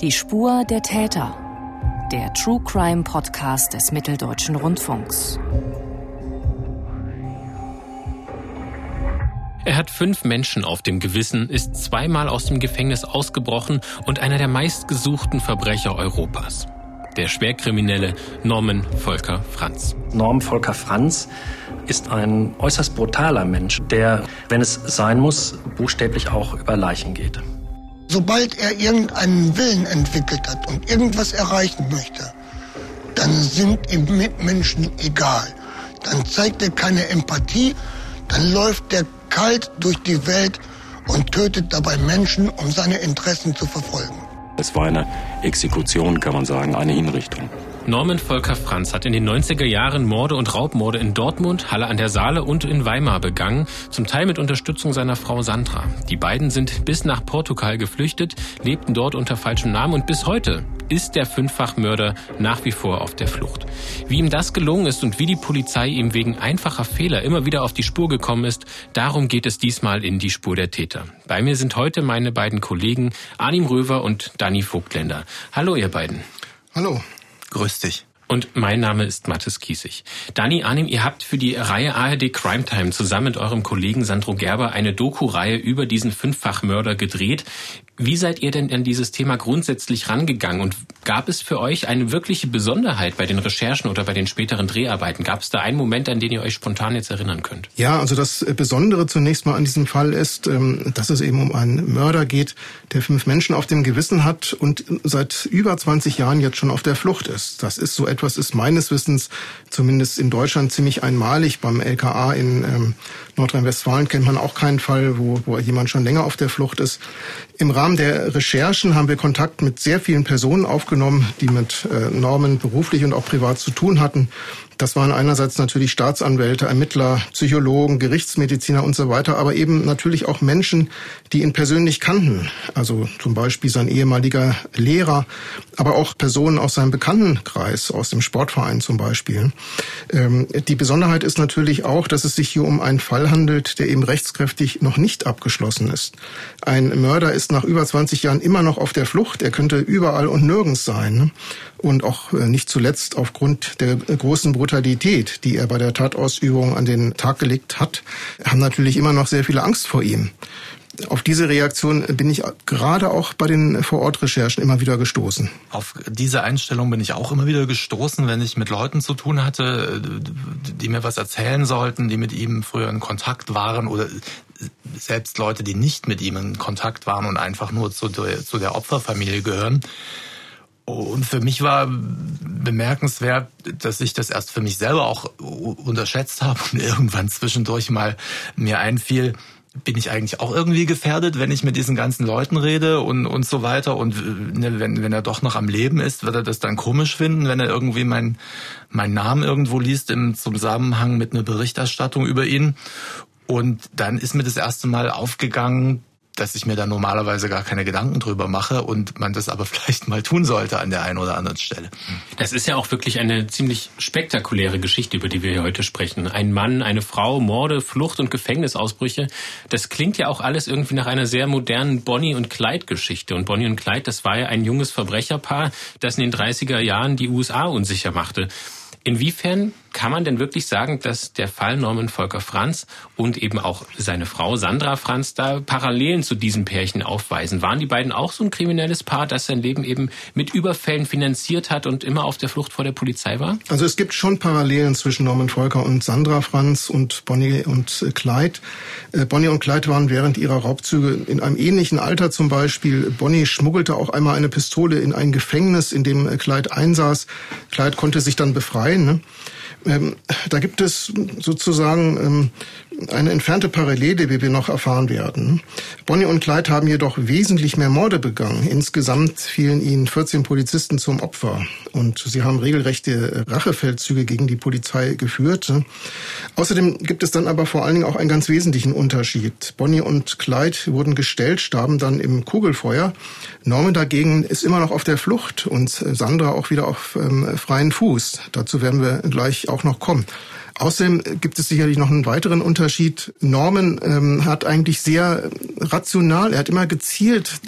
Die Spur der Täter. Der True Crime Podcast des Mitteldeutschen Rundfunks. Er hat fünf Menschen auf dem Gewissen, ist zweimal aus dem Gefängnis ausgebrochen und einer der meistgesuchten Verbrecher Europas. Der Schwerkriminelle Norman Volker Franz. Norman Volker Franz ist ein äußerst brutaler Mensch, der, wenn es sein muss, buchstäblich auch über Leichen geht. Sobald er irgendeinen Willen entwickelt hat und irgendwas erreichen möchte, dann sind ihm Mitmenschen egal. Dann zeigt er keine Empathie, dann läuft er kalt durch die Welt und tötet dabei Menschen, um seine Interessen zu verfolgen. Es war eine Exekution, kann man sagen, eine Hinrichtung. Norman Volker Franz hat in den 90er Jahren Morde und Raubmorde in Dortmund, Halle an der Saale und in Weimar begangen, zum Teil mit Unterstützung seiner Frau Sandra. Die beiden sind bis nach Portugal geflüchtet, lebten dort unter falschem Namen und bis heute ist der Fünffachmörder nach wie vor auf der Flucht. Wie ihm das gelungen ist und wie die Polizei ihm wegen einfacher Fehler immer wieder auf die Spur gekommen ist, darum geht es diesmal in die Spur der Täter. Bei mir sind heute meine beiden Kollegen Arnim Röver und Danny Vogtländer. Hallo ihr beiden. Hallo. Grüß dich. Und mein Name ist Mathis Kiesig. Dani Arnim, ihr habt für die Reihe ARD Crime Time zusammen mit eurem Kollegen Sandro Gerber eine Doku-Reihe über diesen Fünffachmörder gedreht. Wie seid ihr denn an dieses Thema grundsätzlich rangegangen und gab es für euch eine wirkliche Besonderheit bei den Recherchen oder bei den späteren Dreharbeiten? Gab es da einen Moment, an den ihr euch spontan jetzt erinnern könnt? Ja, also das Besondere zunächst mal an diesem Fall ist, ähm, dass es eben um einen Mörder geht, der fünf Menschen auf dem Gewissen hat und seit über 20 Jahren jetzt schon auf der Flucht ist. Das ist so etwas, ist meines Wissens zumindest in Deutschland ziemlich einmalig. Beim LKA in ähm, Nordrhein-Westfalen kennt man auch keinen Fall, wo, wo jemand schon länger auf der Flucht ist. Im Rahmen der Recherchen haben wir Kontakt mit sehr vielen Personen aufgenommen, die mit äh, Normen beruflich und auch privat zu tun hatten. Das waren einerseits natürlich Staatsanwälte, Ermittler, Psychologen, Gerichtsmediziner und so weiter, aber eben natürlich auch Menschen, die ihn persönlich kannten. Also zum Beispiel sein ehemaliger Lehrer, aber auch Personen aus seinem Bekanntenkreis, aus dem Sportverein zum Beispiel. Ähm, die Besonderheit ist natürlich auch, dass es sich hier um einen Fall handelt, der eben rechtskräftig noch nicht abgeschlossen ist. Ein Mörder ist nach über 20 Jahren immer noch auf der Flucht. Er könnte überall und nirgends sein. Und auch äh, nicht zuletzt aufgrund der großen Brutalität Brutalität, die er bei der Tatausübung an den Tag gelegt hat, haben natürlich immer noch sehr viele Angst vor ihm. Auf diese Reaktion bin ich gerade auch bei den Vorortrecherchen immer wieder gestoßen. Auf diese Einstellung bin ich auch immer wieder gestoßen, wenn ich mit Leuten zu tun hatte, die mir was erzählen sollten, die mit ihm früher in Kontakt waren oder selbst Leute, die nicht mit ihm in Kontakt waren und einfach nur zu der, zu der Opferfamilie gehören und für mich war bemerkenswert, dass ich das erst für mich selber auch unterschätzt habe und irgendwann zwischendurch mal mir einfiel, bin ich eigentlich auch irgendwie gefährdet, wenn ich mit diesen ganzen Leuten rede und, und so weiter. Und ne, wenn, wenn er doch noch am Leben ist, wird er das dann komisch finden, wenn er irgendwie mein, mein Namen irgendwo liest im Zusammenhang mit einer Berichterstattung über ihn. Und dann ist mir das erste Mal aufgegangen, dass ich mir da normalerweise gar keine Gedanken drüber mache und man das aber vielleicht mal tun sollte an der einen oder anderen Stelle. Das ist ja auch wirklich eine ziemlich spektakuläre Geschichte, über die wir hier heute sprechen. Ein Mann, eine Frau, Morde, Flucht und Gefängnisausbrüche. Das klingt ja auch alles irgendwie nach einer sehr modernen Bonnie und Clyde Geschichte. Und Bonnie und Clyde, das war ja ein junges Verbrecherpaar, das in den 30er Jahren die USA unsicher machte. Inwiefern kann man denn wirklich sagen, dass der Fall Norman Volker Franz und eben auch seine Frau Sandra Franz da Parallelen zu diesem Pärchen aufweisen? Waren die beiden auch so ein kriminelles Paar, das sein Leben eben mit Überfällen finanziert hat und immer auf der Flucht vor der Polizei war? Also es gibt schon Parallelen zwischen Norman Volker und Sandra Franz und Bonnie und Clyde. Äh, Bonnie und Clyde waren während ihrer Raubzüge in einem ähnlichen Alter zum Beispiel. Bonnie schmuggelte auch einmal eine Pistole in ein Gefängnis, in dem Clyde einsaß. Clyde konnte sich dann befreien. Ne? Ähm, da gibt es sozusagen ähm, eine entfernte Parallele, wie wir noch erfahren werden. Bonnie und Clyde haben jedoch wesentlich mehr Morde begangen. Insgesamt fielen ihnen 14 Polizisten zum Opfer und sie haben regelrechte Rachefeldzüge gegen die Polizei geführt. Außerdem gibt es dann aber vor allen Dingen auch einen ganz wesentlichen Unterschied. Bonnie und Clyde wurden gestellt, starben dann im Kugelfeuer. Norman dagegen ist immer noch auf der Flucht und Sandra auch wieder auf ähm, freien Fuß. Dazu werden wir gleich auch noch kommen. Außerdem gibt es sicherlich noch einen weiteren Unterschied. Norman ähm, hat eigentlich sehr rational, er hat immer gezielt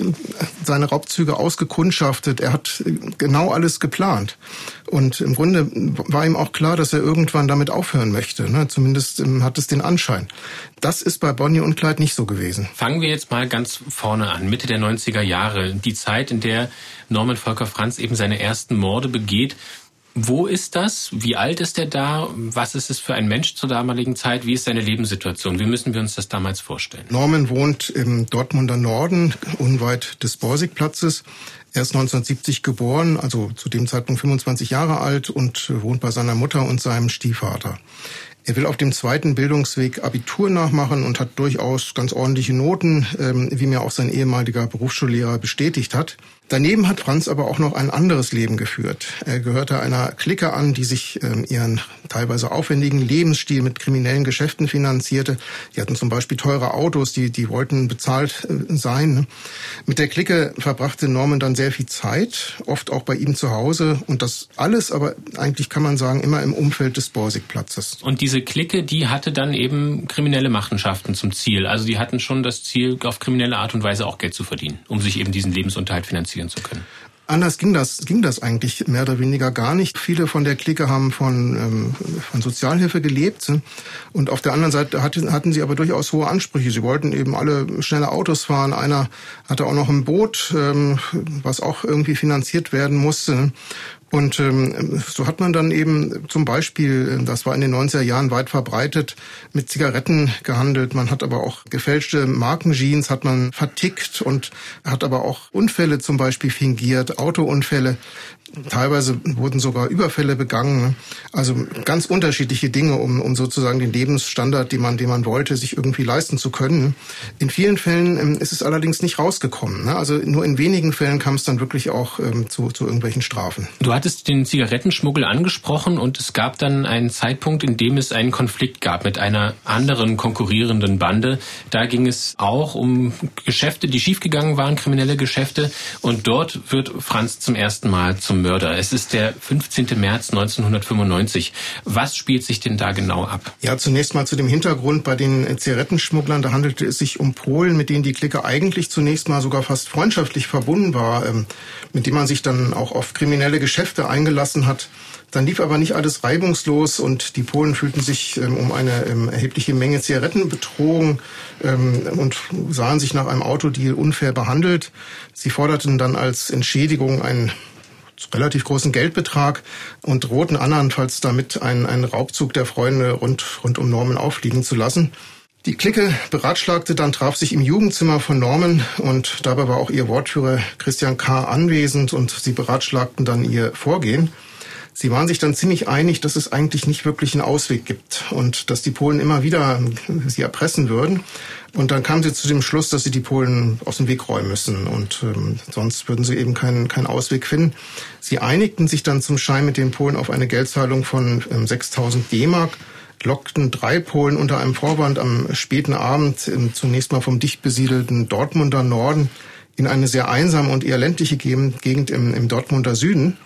seine Raubzüge ausgekundschaftet, er hat genau alles geplant. Und im Grunde war ihm auch klar, dass er irgendwann damit aufhören möchte. Ne? Zumindest ähm, hat es den Anschein. Das ist bei Bonnie und Clyde nicht so gewesen. Fangen wir jetzt mal ganz vorne an, Mitte der 90er Jahre, die Zeit, in der Norman Volker Franz eben seine ersten Morde begeht. Wo ist das? Wie alt ist er da? Was ist es für ein Mensch zur damaligen Zeit? Wie ist seine Lebenssituation? Wie müssen wir uns das damals vorstellen? Norman wohnt im Dortmunder Norden, unweit des Borsigplatzes. Er ist 1970 geboren, also zu dem Zeitpunkt 25 Jahre alt und wohnt bei seiner Mutter und seinem Stiefvater. Er will auf dem zweiten Bildungsweg Abitur nachmachen und hat durchaus ganz ordentliche Noten, ähm, wie mir auch sein ehemaliger Berufsschullehrer bestätigt hat. Daneben hat Franz aber auch noch ein anderes Leben geführt. Er gehörte einer Clique an, die sich ähm, ihren teilweise aufwendigen Lebensstil mit kriminellen Geschäften finanzierte. Die hatten zum Beispiel teure Autos, die, die wollten bezahlt äh, sein. Ne? Mit der Clique verbrachte Norman dann sehr viel Zeit, oft auch bei ihm zu Hause. Und das alles aber eigentlich kann man sagen, immer im Umfeld des Borsigplatzes. Und diese Clique, die hatte dann eben kriminelle Machenschaften zum Ziel. Also die hatten schon das Ziel, auf kriminelle Art und Weise auch Geld zu verdienen, um sich eben diesen Lebensunterhalt finanzieren finanzieren zu können. Anders ging das, ging das eigentlich mehr oder weniger gar nicht. Viele von der Clique haben von, ähm, von Sozialhilfe gelebt. Und auf der anderen Seite hatten, hatten sie aber durchaus hohe Ansprüche. Sie wollten eben alle schnelle Autos fahren. Einer hatte auch noch ein Boot, ähm, was auch irgendwie finanziert werden musste. Und ähm, so hat man dann eben zum Beispiel, das war in den 90er Jahren weit verbreitet, mit Zigaretten gehandelt. Man hat aber auch gefälschte Markenjeans hat man vertickt und hat aber auch Unfälle zum Beispiel fingiert, Autounfälle. Teilweise wurden sogar Überfälle begangen. Also ganz unterschiedliche Dinge, um, um sozusagen den Lebensstandard, den man, den man wollte, sich irgendwie leisten zu können. In vielen Fällen ähm, ist es allerdings nicht rausgekommen. Ne? Also nur in wenigen Fällen kam es dann wirklich auch ähm, zu, zu irgendwelchen Strafen. Hattest den Zigarettenschmuggel angesprochen und es gab dann einen Zeitpunkt, in dem es einen Konflikt gab mit einer anderen konkurrierenden Bande. Da ging es auch um Geschäfte, die schiefgegangen waren, kriminelle Geschäfte. Und dort wird Franz zum ersten Mal zum Mörder. Es ist der 15. März 1995. Was spielt sich denn da genau ab? Ja, zunächst mal zu dem Hintergrund bei den Zigarettenschmugglern. Da handelte es sich um Polen, mit denen die Clique eigentlich zunächst mal sogar fast freundschaftlich verbunden war, ähm, mit denen man sich dann auch auf kriminelle Geschäfte eingelassen hat. Dann lief aber nicht alles reibungslos und die Polen fühlten sich ähm, um eine ähm, erhebliche Menge Zigaretten betrogen ähm, und sahen sich nach einem Autodeal unfair behandelt. Sie forderten dann als Entschädigung einen relativ großen Geldbetrag und drohten andernfalls damit einen, einen Raubzug der Freunde rund, rund um Norman auffliegen zu lassen. Die Clique beratschlagte dann, traf sich im Jugendzimmer von Norman und dabei war auch ihr Wortführer Christian K. anwesend und sie beratschlagten dann ihr Vorgehen. Sie waren sich dann ziemlich einig, dass es eigentlich nicht wirklich einen Ausweg gibt und dass die Polen immer wieder sie erpressen würden. Und dann kamen sie zu dem Schluss, dass sie die Polen aus dem Weg räumen müssen und ähm, sonst würden sie eben keinen, keinen Ausweg finden. Sie einigten sich dann zum Schein mit den Polen auf eine Geldzahlung von ähm, 6000 D-Mark lockten drei Polen unter einem Vorwand am späten Abend ähm, zunächst mal vom dicht besiedelten Dortmunder Norden in eine sehr einsame und eher ländliche Gegend im, im Dortmunder Süden.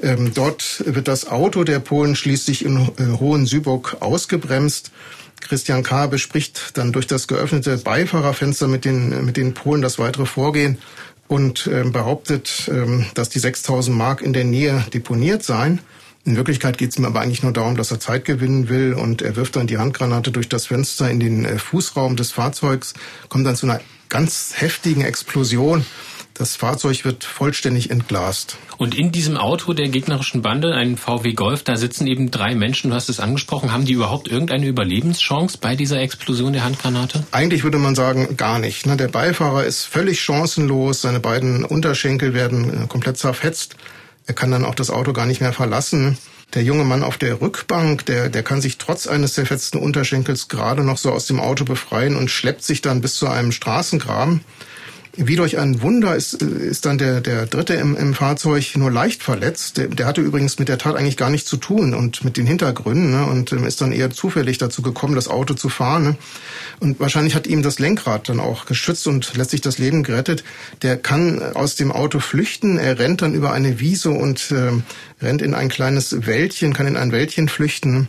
Ähm, dort wird das Auto der Polen schließlich in äh, Hohen Süburg ausgebremst Christian K. bespricht dann durch das geöffnete Beifahrerfenster mit den, mit den Polen das weitere Vorgehen und äh, behauptet, äh, dass die 6000 Mark in der Nähe deponiert seien. In Wirklichkeit geht es ihm aber eigentlich nur darum, dass er Zeit gewinnen will und er wirft dann die Handgranate durch das Fenster in den äh, Fußraum des Fahrzeugs, kommt dann zu einer ganz heftigen Explosion das Fahrzeug wird vollständig entglast. Und in diesem Auto der gegnerischen Bande, ein VW Golf, da sitzen eben drei Menschen, du hast es angesprochen. Haben die überhaupt irgendeine Überlebenschance bei dieser Explosion der Handgranate? Eigentlich würde man sagen, gar nicht. Ne? Der Beifahrer ist völlig chancenlos, seine beiden Unterschenkel werden äh, komplett zerfetzt. Er kann dann auch das Auto gar nicht mehr verlassen. Der junge Mann auf der Rückbank, der, der kann sich trotz eines zerfetzten Unterschenkels gerade noch so aus dem Auto befreien und schleppt sich dann bis zu einem Straßengraben. Wie durch ein Wunder ist, ist dann der, der Dritte im, im Fahrzeug nur leicht verletzt. Der, der hatte übrigens mit der Tat eigentlich gar nichts zu tun und mit den Hintergründen ne, und ähm, ist dann eher zufällig dazu gekommen, das Auto zu fahren. Ne. Und wahrscheinlich hat ihm das Lenkrad dann auch geschützt und letztlich das Leben gerettet. Der kann aus dem Auto flüchten. Er rennt dann über eine Wiese und äh, rennt in ein kleines Wäldchen, kann in ein Wäldchen flüchten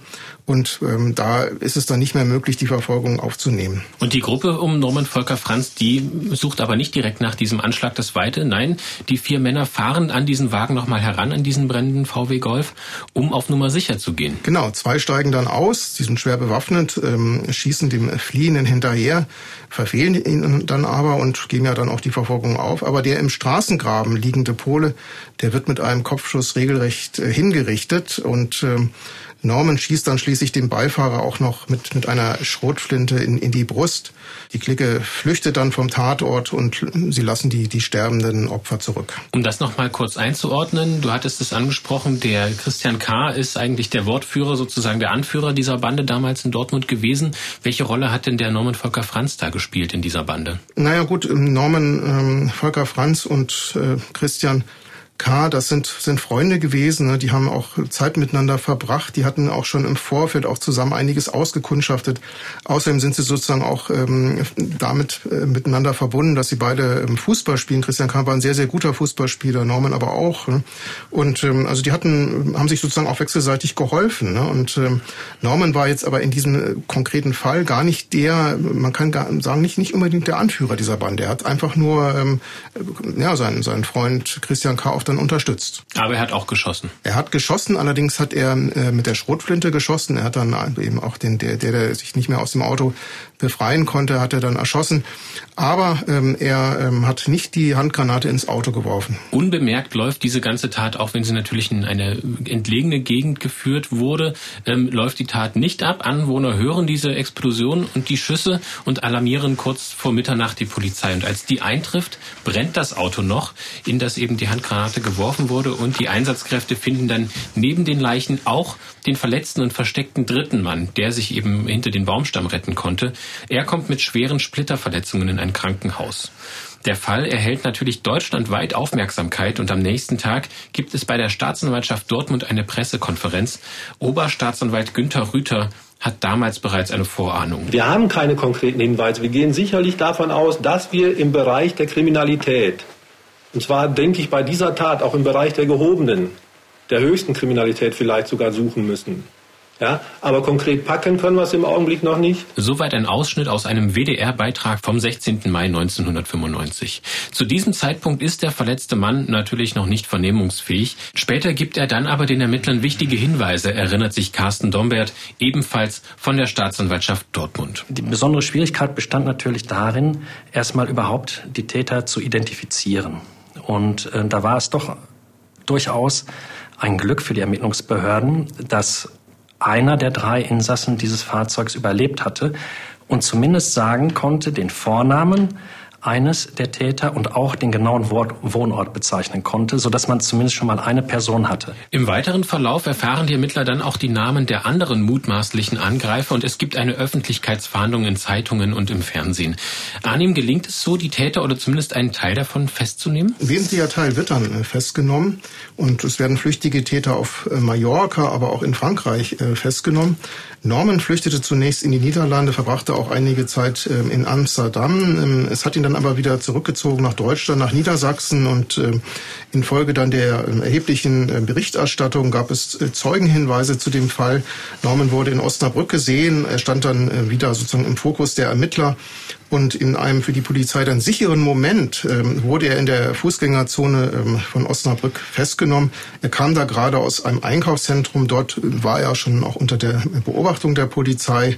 und ähm, da ist es dann nicht mehr möglich, die Verfolgung aufzunehmen. Und die Gruppe um Norman Volker Franz, die sucht aber nicht direkt nach diesem Anschlag das Weite. Nein, die vier Männer fahren an diesen Wagen nochmal heran, an diesen brennenden VW Golf, um auf Nummer sicher zu gehen. Genau, zwei steigen dann aus, die sind schwer bewaffnet, ähm, schießen dem Fliehenden hinterher, verfehlen ihn dann aber und geben ja dann auch die Verfolgung auf. Aber der im Straßengraben liegende Pole, der wird mit einem Kopfschuss regelrecht äh, hingerichtet und ähm, Norman schießt dann schließlich den Beifahrer auch noch mit, mit einer Schrotflinte in, in die Brust. Die Clique flüchtet dann vom Tatort und sie lassen die, die sterbenden Opfer zurück. Um das nochmal kurz einzuordnen, du hattest es angesprochen, der Christian K. ist eigentlich der Wortführer, sozusagen der Anführer dieser Bande damals in Dortmund gewesen. Welche Rolle hat denn der Norman Volker Franz da gespielt in dieser Bande? Naja gut, Norman ähm, Volker Franz und äh, Christian K., das sind, sind Freunde gewesen, ne? die haben auch Zeit miteinander verbracht, die hatten auch schon im Vorfeld auch zusammen einiges ausgekundschaftet. Außerdem sind sie sozusagen auch ähm, damit äh, miteinander verbunden, dass sie beide ähm, Fußball spielen. Christian K. war ein sehr, sehr guter Fußballspieler, Norman aber auch. Ne? Und ähm, also die hatten, haben sich sozusagen auch wechselseitig geholfen. Ne? Und ähm, Norman war jetzt aber in diesem äh, konkreten Fall gar nicht der, man kann gar sagen, nicht, nicht unbedingt der Anführer dieser Bande. Er hat einfach nur ähm, ja, seinen, seinen Freund Christian K. auf dann unterstützt. Aber er hat auch geschossen. Er hat geschossen, allerdings hat er äh, mit der Schrotflinte geschossen. Er hat dann eben auch den, der, der, der sich nicht mehr aus dem Auto befreien konnte, hat er dann erschossen. Aber ähm, er ähm, hat nicht die Handgranate ins Auto geworfen. Unbemerkt läuft diese ganze Tat, auch wenn sie natürlich in eine entlegene Gegend geführt wurde, ähm, läuft die Tat nicht ab. Anwohner hören diese Explosion und die Schüsse und alarmieren kurz vor Mitternacht die Polizei. Und als die eintrifft, brennt das Auto noch, in das eben die Handgranate geworfen wurde. Und die Einsatzkräfte finden dann neben den Leichen auch den verletzten und versteckten dritten Mann, der sich eben hinter den Baumstamm retten konnte. Er kommt mit schweren Splitterverletzungen in ein Krankenhaus. Der Fall erhält natürlich deutschlandweit Aufmerksamkeit und am nächsten Tag gibt es bei der Staatsanwaltschaft Dortmund eine Pressekonferenz. Oberstaatsanwalt Günther Rüther hat damals bereits eine Vorahnung. Wir haben keine konkreten Hinweise. Wir gehen sicherlich davon aus, dass wir im Bereich der Kriminalität, und zwar denke ich bei dieser Tat auch im Bereich der gehobenen, der höchsten Kriminalität vielleicht sogar suchen müssen. Ja, aber konkret packen können wir es im Augenblick noch nicht. Soweit ein Ausschnitt aus einem WDR-Beitrag vom 16. Mai 1995. Zu diesem Zeitpunkt ist der verletzte Mann natürlich noch nicht vernehmungsfähig. Später gibt er dann aber den Ermittlern wichtige Hinweise, erinnert sich Carsten Dombert, ebenfalls von der Staatsanwaltschaft Dortmund. Die besondere Schwierigkeit bestand natürlich darin, erstmal überhaupt die Täter zu identifizieren. Und äh, da war es doch durchaus ein Glück für die Ermittlungsbehörden, dass einer der drei Insassen dieses Fahrzeugs überlebt hatte und zumindest sagen konnte, den Vornamen eines der Täter und auch den genauen Wohnort bezeichnen konnte, so dass man zumindest schon mal eine Person hatte. Im weiteren Verlauf erfahren die Ermittler dann auch die Namen der anderen mutmaßlichen Angreifer und es gibt eine Öffentlichkeitsfahndung in Zeitungen und im Fernsehen. Arnim gelingt es so, die Täter oder zumindest einen Teil davon festzunehmen? Wesentlicher Teil wird dann äh, festgenommen und es werden flüchtige Täter auf äh, Mallorca, aber auch in Frankreich äh, festgenommen. Norman flüchtete zunächst in die Niederlande, verbrachte auch einige Zeit in Amsterdam. Ähm, es hat ihn dann aber wieder zurückgezogen nach Deutschland, nach Niedersachsen und ähm, infolge dann der erheblichen äh, Berichterstattung gab es äh, Zeugenhinweise zu dem Fall. Norman wurde in Osnabrück gesehen. Er stand dann äh, wieder sozusagen im Fokus der Ermittler und in einem für die Polizei dann sicheren Moment ähm, wurde er in der Fußgängerzone ähm, von Osnabrück festgenommen. Er kam da gerade aus einem Einkaufszentrum. Dort war er schon auch unter der Beobachtung der Polizei.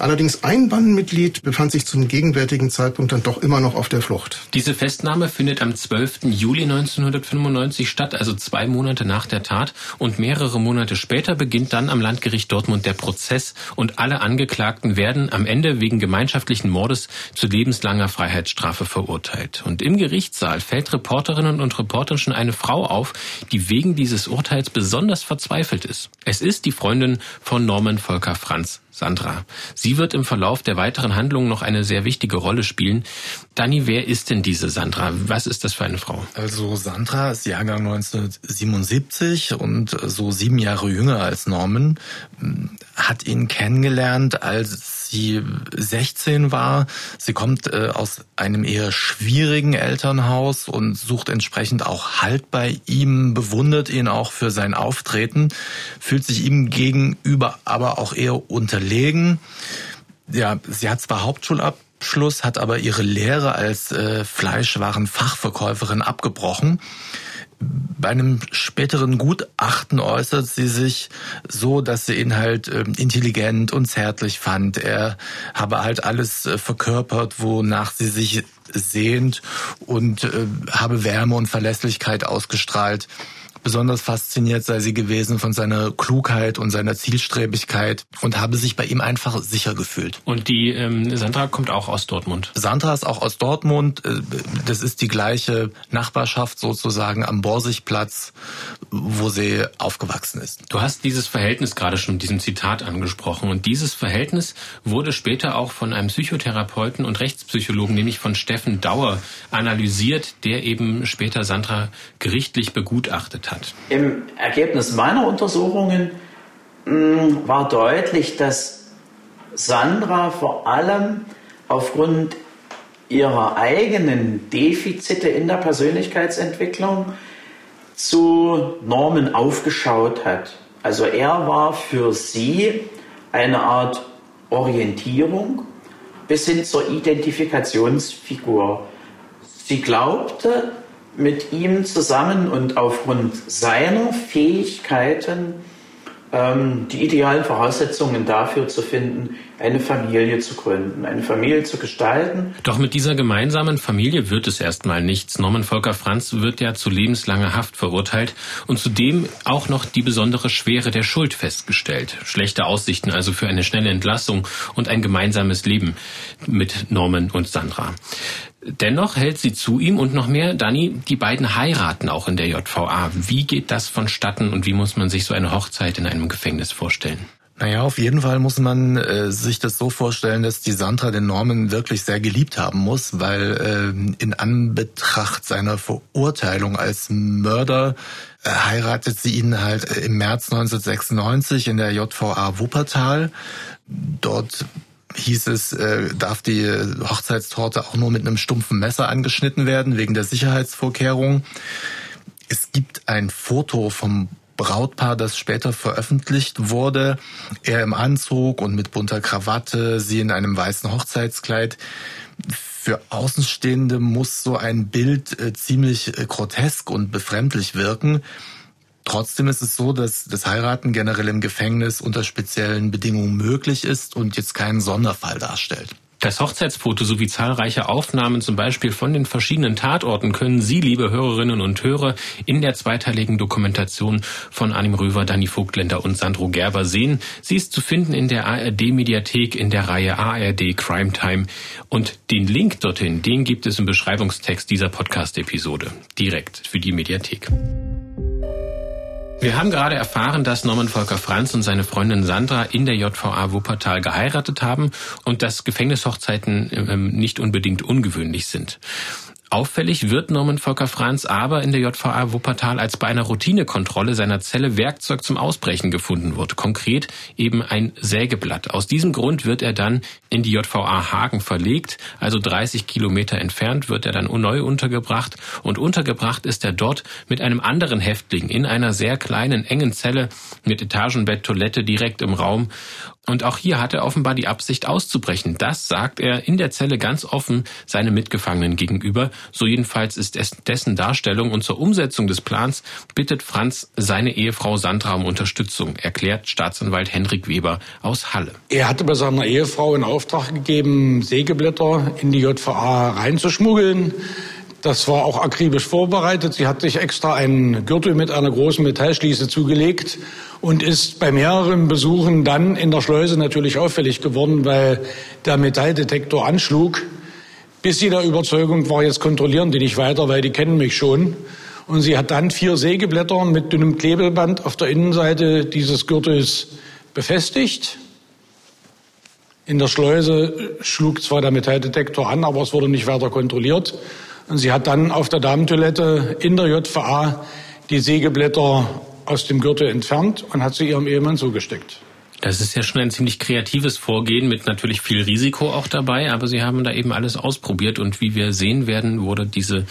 Allerdings ein Bandenmitglied befand sich zum gegenwärtigen Zeitpunkt dann doch immer noch auf der Flucht. Diese Festnahme findet am 12. Juli 1995 statt, also zwei Monate nach der Tat. Und mehrere Monate später beginnt dann am Landgericht Dortmund der Prozess und alle Angeklagten werden am Ende wegen gemeinschaftlichen Mordes zu lebenslanger Freiheitsstrafe verurteilt. Und im Gerichtssaal fällt Reporterinnen und Reportern schon eine Frau auf, die wegen dieses Urteils besonders verzweifelt ist. Es ist die Freundin von Norman Volker Franz, Sandra. Sie wird im Verlauf der weiteren Handlungen noch eine sehr wichtige Rolle spielen. Dani, wer ist denn diese Sandra? Was ist das für eine Frau? Also Sandra ist Jahrgang 1977 und so sieben Jahre jünger als Norman, hat ihn kennengelernt, als sie 16 war. Sie kommt äh, aus einem eher schwierigen Elternhaus und sucht entsprechend auch Halt bei ihm, bewundert ihn auch für sein Auftreten, fühlt sich ihm gegenüber aber auch eher unterlegen. Ja, sie hat zwar Hauptschulabschluss, hat aber ihre Lehre als äh, Fleischwarenfachverkäuferin abgebrochen bei einem späteren Gutachten äußert sie sich so, dass sie ihn halt ähm, intelligent und zärtlich fand. Er habe halt alles äh, verkörpert, wonach sie sich sehnt und äh, habe Wärme und Verlässlichkeit ausgestrahlt. Besonders fasziniert sei sie gewesen von seiner Klugheit und seiner Zielstrebigkeit und habe sich bei ihm einfach sicher gefühlt. Und die ähm, Sandra kommt auch aus Dortmund. Sandra ist auch aus Dortmund. Äh, das ist die gleiche Nachbarschaft sozusagen am Borsigplatz, wo sie aufgewachsen ist. Du hast dieses Verhältnis gerade schon in diesem Zitat angesprochen. Und dieses Verhältnis wurde später auch von einem Psychotherapeuten und Rechtspsychologen, nämlich von Steffen Dauer, analysiert, der eben später Sandra gerichtlich begutachtet hat? Im Ergebnis meiner Untersuchungen mh, mm, war deutlich, dass Sandra vor allem aufgrund ihrer eigenen Defizite in der Persönlichkeitsentwicklung zu Normen aufgeschaut hat. Also er war für sie eine Art Orientierung bis hin zur Identifikationsfigur. Sie glaubte, mit ihm zusammen und aufgrund seiner Fähigkeiten ähm, die idealen Voraussetzungen dafür zu finden, eine Familie zu gründen, eine Familie zu gestalten. Doch mit dieser gemeinsamen Familie wird es erstmal nichts. Norman Volker Franz wird ja zu lebenslanger Haft verurteilt und zudem auch noch die besondere Schwere der Schuld festgestellt. Schlechte Aussichten also für eine schnelle Entlassung und ein gemeinsames Leben mit Norman und Sandra. Dennoch hält sie zu ihm und noch mehr, Dani, die beiden heiraten auch in der JVA. Wie geht das vonstatten und wie muss man sich so eine Hochzeit in einem Gefängnis vorstellen? Naja, auf jeden Fall muss man äh, sich das so vorstellen, dass die Sandra den Norman wirklich sehr geliebt haben muss, weil äh, in Anbetracht seiner Verurteilung als Mörder äh, heiratet sie ihn halt äh, im März 1996 in der JVA Wuppertal. Dort hieß es, äh, darf die Hochzeitstorte auch nur mit einem stumpfen Messer angeschnitten werden, wegen der Sicherheitsvorkehrungen. Es gibt ein Foto vom Brautpaar, das später veröffentlicht wurde. Er im Anzug und mit bunter Krawatte, sie in einem weißen Hochzeitskleid. Für Außenstehende muss so ein Bild äh, ziemlich äh, grotesk und befremdlich wirken. Trotzdem ist es so, dass das Heiraten generell im Gefängnis unter speziellen Bedingungen möglich ist und jetzt keinen Sonderfall darstellt. Das Hochzeitsfoto sowie zahlreiche Aufnahmen zum Beispiel von den verschiedenen Tatorten können Sie, liebe Hörerinnen und Hörer, in der zweiteiligen Dokumentation von Anim Röver, Dani Vogtländer und Sandro Gerber sehen. Sie ist zu finden in der ARD-Mediathek in der Reihe ARD Crime Time. Und den Link dorthin, den gibt es im Beschreibungstext dieser Podcast-Episode. Direkt für die Mediathek. Wir haben gerade erfahren, dass Norman Volker Franz und seine Freundin Sandra in der JVA Wuppertal geheiratet haben und dass Gefängnishochzeiten ähm, nicht unbedingt ungewöhnlich sind. Auffällig wird Norman Volker Franz aber in der JVA Wuppertal, als bei einer Routinekontrolle seiner Zelle Werkzeug zum Ausbrechen gefunden wird. Konkret eben ein Sägeblatt. Aus diesem Grund wird er dann in die JVA Hagen verlegt, also 30 Kilometer entfernt wird er dann neu untergebracht und untergebracht ist er dort mit einem anderen Häftling in einer sehr kleinen, engen Zelle mit Etagenbett, Toilette direkt im Raum und auch hier hat er offenbar die Absicht auszubrechen. Das sagt er in der Zelle ganz offen seinem Mitgefangenen gegenüber. So jedenfalls ist es dessen Darstellung. Und zur Umsetzung des Plans bittet Franz seine Ehefrau Sandra um Unterstützung, erklärt Staatsanwalt Henrik Weber aus Halle. Er hatte bei seiner Ehefrau in Auftrag gegeben, Sägeblätter in die JVA reinzuschmuggeln. Das war auch akribisch vorbereitet. Sie hat sich extra einen Gürtel mit einer großen Metallschließe zugelegt und ist bei mehreren Besuchen dann in der Schleuse natürlich auffällig geworden, weil der Metalldetektor anschlug. Bis sie der Überzeugung war, jetzt kontrollieren die nicht weiter, weil die kennen mich schon. Und sie hat dann vier Sägeblätter mit dünnem Klebeband auf der Innenseite dieses Gürtels befestigt. In der Schleuse schlug zwar der Metalldetektor an, aber es wurde nicht weiter kontrolliert. Und sie hat dann auf der Damentoilette in der JVA die Sägeblätter aus dem Gürtel entfernt und hat sie ihrem Ehemann zugesteckt. Das ist ja schon ein ziemlich kreatives Vorgehen mit natürlich viel Risiko auch dabei, aber Sie haben da eben alles ausprobiert und wie wir sehen werden, wurde diese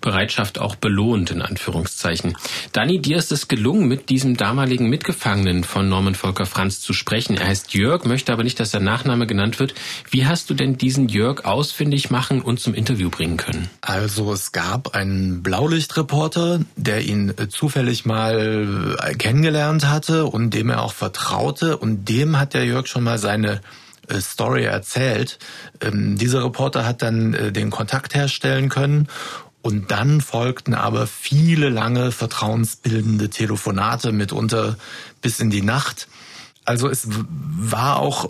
Bereitschaft auch belohnt, in Anführungszeichen. Dani, dir ist es gelungen, mit diesem damaligen Mitgefangenen von Norman Volker Franz zu sprechen. Er heißt Jörg, möchte aber nicht, dass der Nachname genannt wird. Wie hast du denn diesen Jörg ausfindig machen und zum Interview bringen können? Also es gab einen Blaulichtreporter, der ihn zufällig mal kennengelernt hatte und dem er auch vertraute und dem hat der Jörg schon mal seine äh, Story erzählt. Ähm, dieser Reporter hat dann äh, den Kontakt herstellen können und dann folgten aber viele lange vertrauensbildende Telefonate mitunter bis in die Nacht. Also es war auch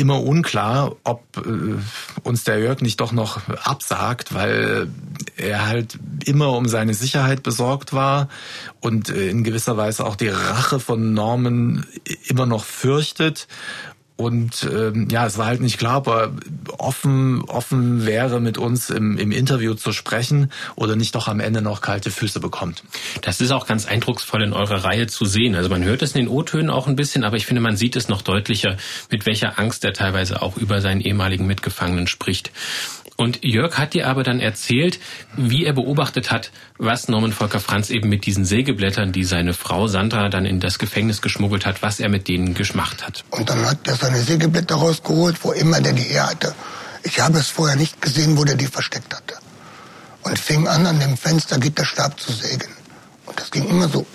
immer unklar, ob äh, uns der Jörg nicht doch noch absagt, weil er halt immer um seine Sicherheit besorgt war und äh, in gewisser Weise auch die Rache von Norman immer noch fürchtet. Und ähm, ja, es war halt nicht klar, ob er offen, offen wäre, mit uns im, im Interview zu sprechen oder nicht doch am Ende noch kalte Füße bekommt. Das ist auch ganz eindrucksvoll in eurer Reihe zu sehen. Also man hört es in den O-Tönen auch ein bisschen, aber ich finde, man sieht es noch deutlicher, mit welcher Angst er teilweise auch über seinen ehemaligen Mitgefangenen spricht. Und Jörg hat dir aber dann erzählt, wie er beobachtet hat, was Norman Volker Franz eben mit diesen Sägeblättern, die seine Frau Sandra dann in das Gefängnis geschmuggelt hat, was er mit denen geschmacht hat. Und dann hat er seine Sägeblätter rausgeholt, wo immer der die her hatte. Ich habe es vorher nicht gesehen, wo der die versteckt hatte. Und fing an, an dem Fenstergitterstab zu sägen. Und das ging immer so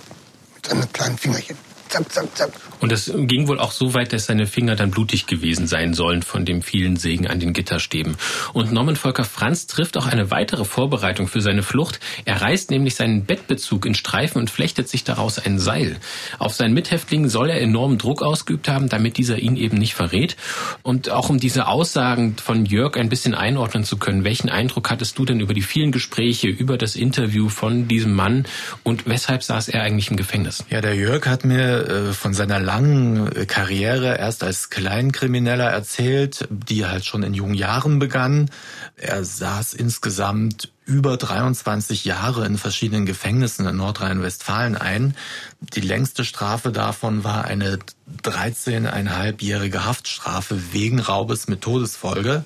mit seinen kleinen Fingerchen zack, zack, zack. Und das ging wohl auch so weit, dass seine Finger dann blutig gewesen sein sollen von dem vielen Sägen an den Gitterstäben. Und Norman Volker Franz trifft auch eine weitere Vorbereitung für seine Flucht. Er reißt nämlich seinen Bettbezug in Streifen und flechtet sich daraus ein Seil. Auf seinen Mithäftlingen soll er enormen Druck ausgeübt haben, damit dieser ihn eben nicht verrät. Und auch um diese Aussagen von Jörg ein bisschen einordnen zu können, welchen Eindruck hattest du denn über die vielen Gespräche, über das Interview von diesem Mann und weshalb saß er eigentlich im Gefängnis? Ja, der Jörg hat mir äh, von seiner langen äh, Karriere erst als Kleinkrimineller erzählt, die halt schon in jungen Jahren begann. Er saß insgesamt über 23 Jahre in verschiedenen Gefängnissen in Nordrhein-Westfalen ein. Die längste Strafe davon war eine 13,5-jährige Haftstrafe wegen Raubes mit Todesfolge.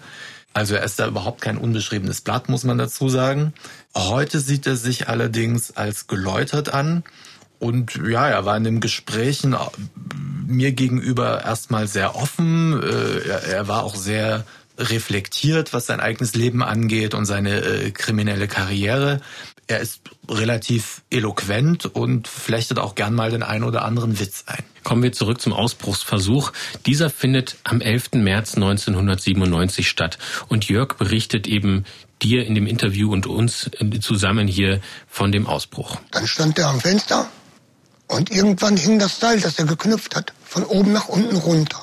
Also er ist da überhaupt kein unbeschriebenes Blatt, muss man dazu sagen. Heute sieht er sich allerdings als geläutert an und ja, er war in den Gesprächen äh, mir gegenüber erstmal sehr offen. Äh, er war auch sehr reflektiert, was sein eigenes Leben angeht und seine äh, kriminelle Karriere. Er ist relativ eloquent und flechtet auch gern mal den einen oder anderen Witz ein. Kommen wir zurück zum Ausbruchsversuch. Dieser findet am 11. März 1997 statt. Und Jörg berichtet eben dir in dem Interview und uns zusammen hier von dem Ausbruch. Dann stand er am Fenster und irgendwann hing das Seil, das er geknüpft hat, von oben nach unten runter.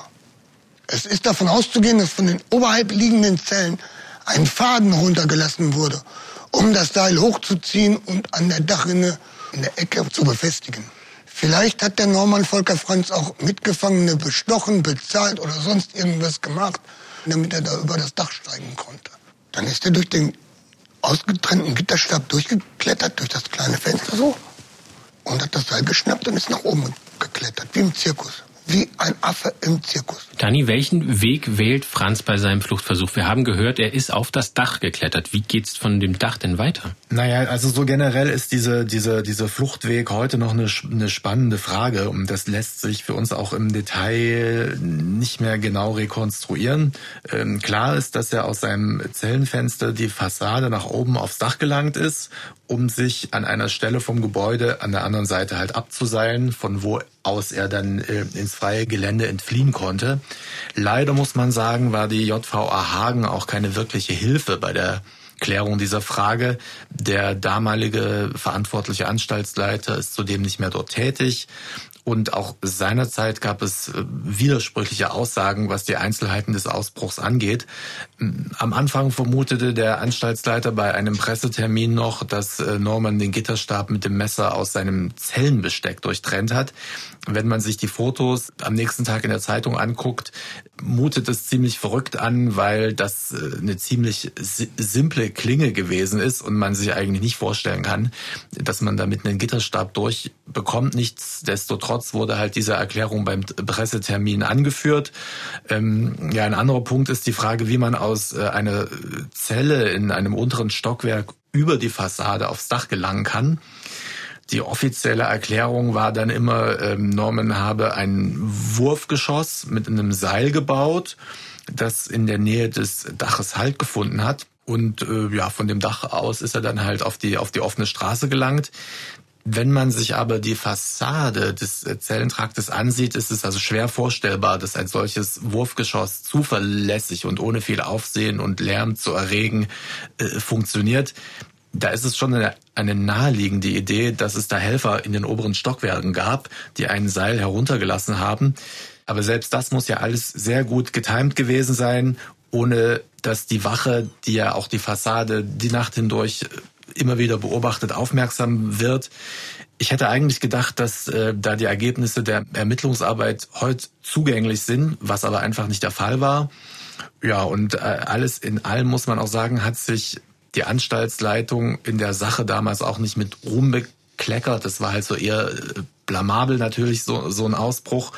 Es ist davon auszugehen, dass von den oberhalb liegenden Zellen ein Faden runtergelassen wurde, um das Seil hochzuziehen und an der Dachrinne in der Ecke zu befestigen. Vielleicht hat der Norman Volker Franz auch Mitgefangene bestochen, bezahlt oder sonst irgendwas gemacht, damit er da über das Dach steigen konnte. Dann ist er durch den ausgetrennten Gitterstab durchgeklettert, durch das kleine Fenster so, und hat das Seil geschnappt und ist nach oben geklettert, wie im Zirkus wie ein Affe im Zirkus. Dani, welchen Weg wählt Franz bei seinem Fluchtversuch? Wir haben gehört, er ist auf das Dach geklettert. Wie geht's von dem Dach denn weiter? Naja, also so generell ist diese, diese, diese Fluchtweg heute noch eine, eine spannende Frage und das lässt sich für uns auch im Detail nicht mehr genau rekonstruieren. Ähm, klar ist, dass er aus seinem Zellenfenster die Fassade nach oben aufs Dach gelangt ist um sich an einer Stelle vom Gebäude an der anderen Seite halt abzuseilen, von wo aus er dann äh, ins freie Gelände entfliehen konnte. Leider muss man sagen, war die JVA Hagen auch keine wirkliche Hilfe bei der Klärung dieser Frage. Der damalige verantwortliche Anstaltsleiter ist zudem nicht mehr dort tätig. Und auch seinerzeit gab es äh, widersprüchliche Aussagen, was die Einzelheiten des Ausbruchs angeht. Am Anfang vermutete der Anstaltsleiter bei einem Pressetermin noch, dass äh, Norman den Gitterstab mit dem Messer aus seinem Zellenbesteck durchtrennt hat. Wenn man sich die Fotos am nächsten Tag in der Zeitung anguckt, mutet es ziemlich verrückt an, weil das äh, eine ziemlich simple Klinge gewesen ist und man sich eigentlich nicht vorstellen kann, dass man damit einen Gitterstab durchbekommt. Nichtsdestotrotz wurde halt diese Erklärung beim Pressetermin angeführt. Ähm, ja, ein anderer Punkt ist die Frage, wie man aus äh, einer Zelle in einem unteren Stockwerk über die Fassade aufs Dach gelangen kann. Die offizielle Erklärung war dann immer, ähm, Norman habe ein Wurfgeschoss mit einem Seil gebaut, das in der Nähe des Daches Halt gefunden hat. Und äh, ja, von dem Dach aus ist er dann halt auf die, auf die offene Straße gelangt. Wenn man sich aber die Fassade des äh, Zellentraktes ansieht, ist es also schwer vorstellbar, dass ein solches Wurfgeschoss zuverlässig und ohne viel Aufsehen und Lärm zu erregen äh, funktioniert. Da ist es schon eine, eine naheliegende Idee, dass es da Helfer in den oberen Stockwerken gab, die ein Seil heruntergelassen haben. Aber selbst das muss ja alles sehr gut getimt gewesen sein, ohne dass die Wache, die ja auch die Fassade die Nacht hindurch äh, immer wieder beobachtet, aufmerksam wird. Ich hätte eigentlich gedacht, dass äh, da die Ergebnisse der Ermittlungsarbeit heute zugänglich sind, was aber einfach nicht der Fall war. Ja, und äh, alles in allem muss man auch sagen, hat sich die Anstaltsleitung in der Sache damals auch nicht mit Ruhm bekleckert. Das war halt so eher äh, blamabel natürlich so, so ein Ausbruch.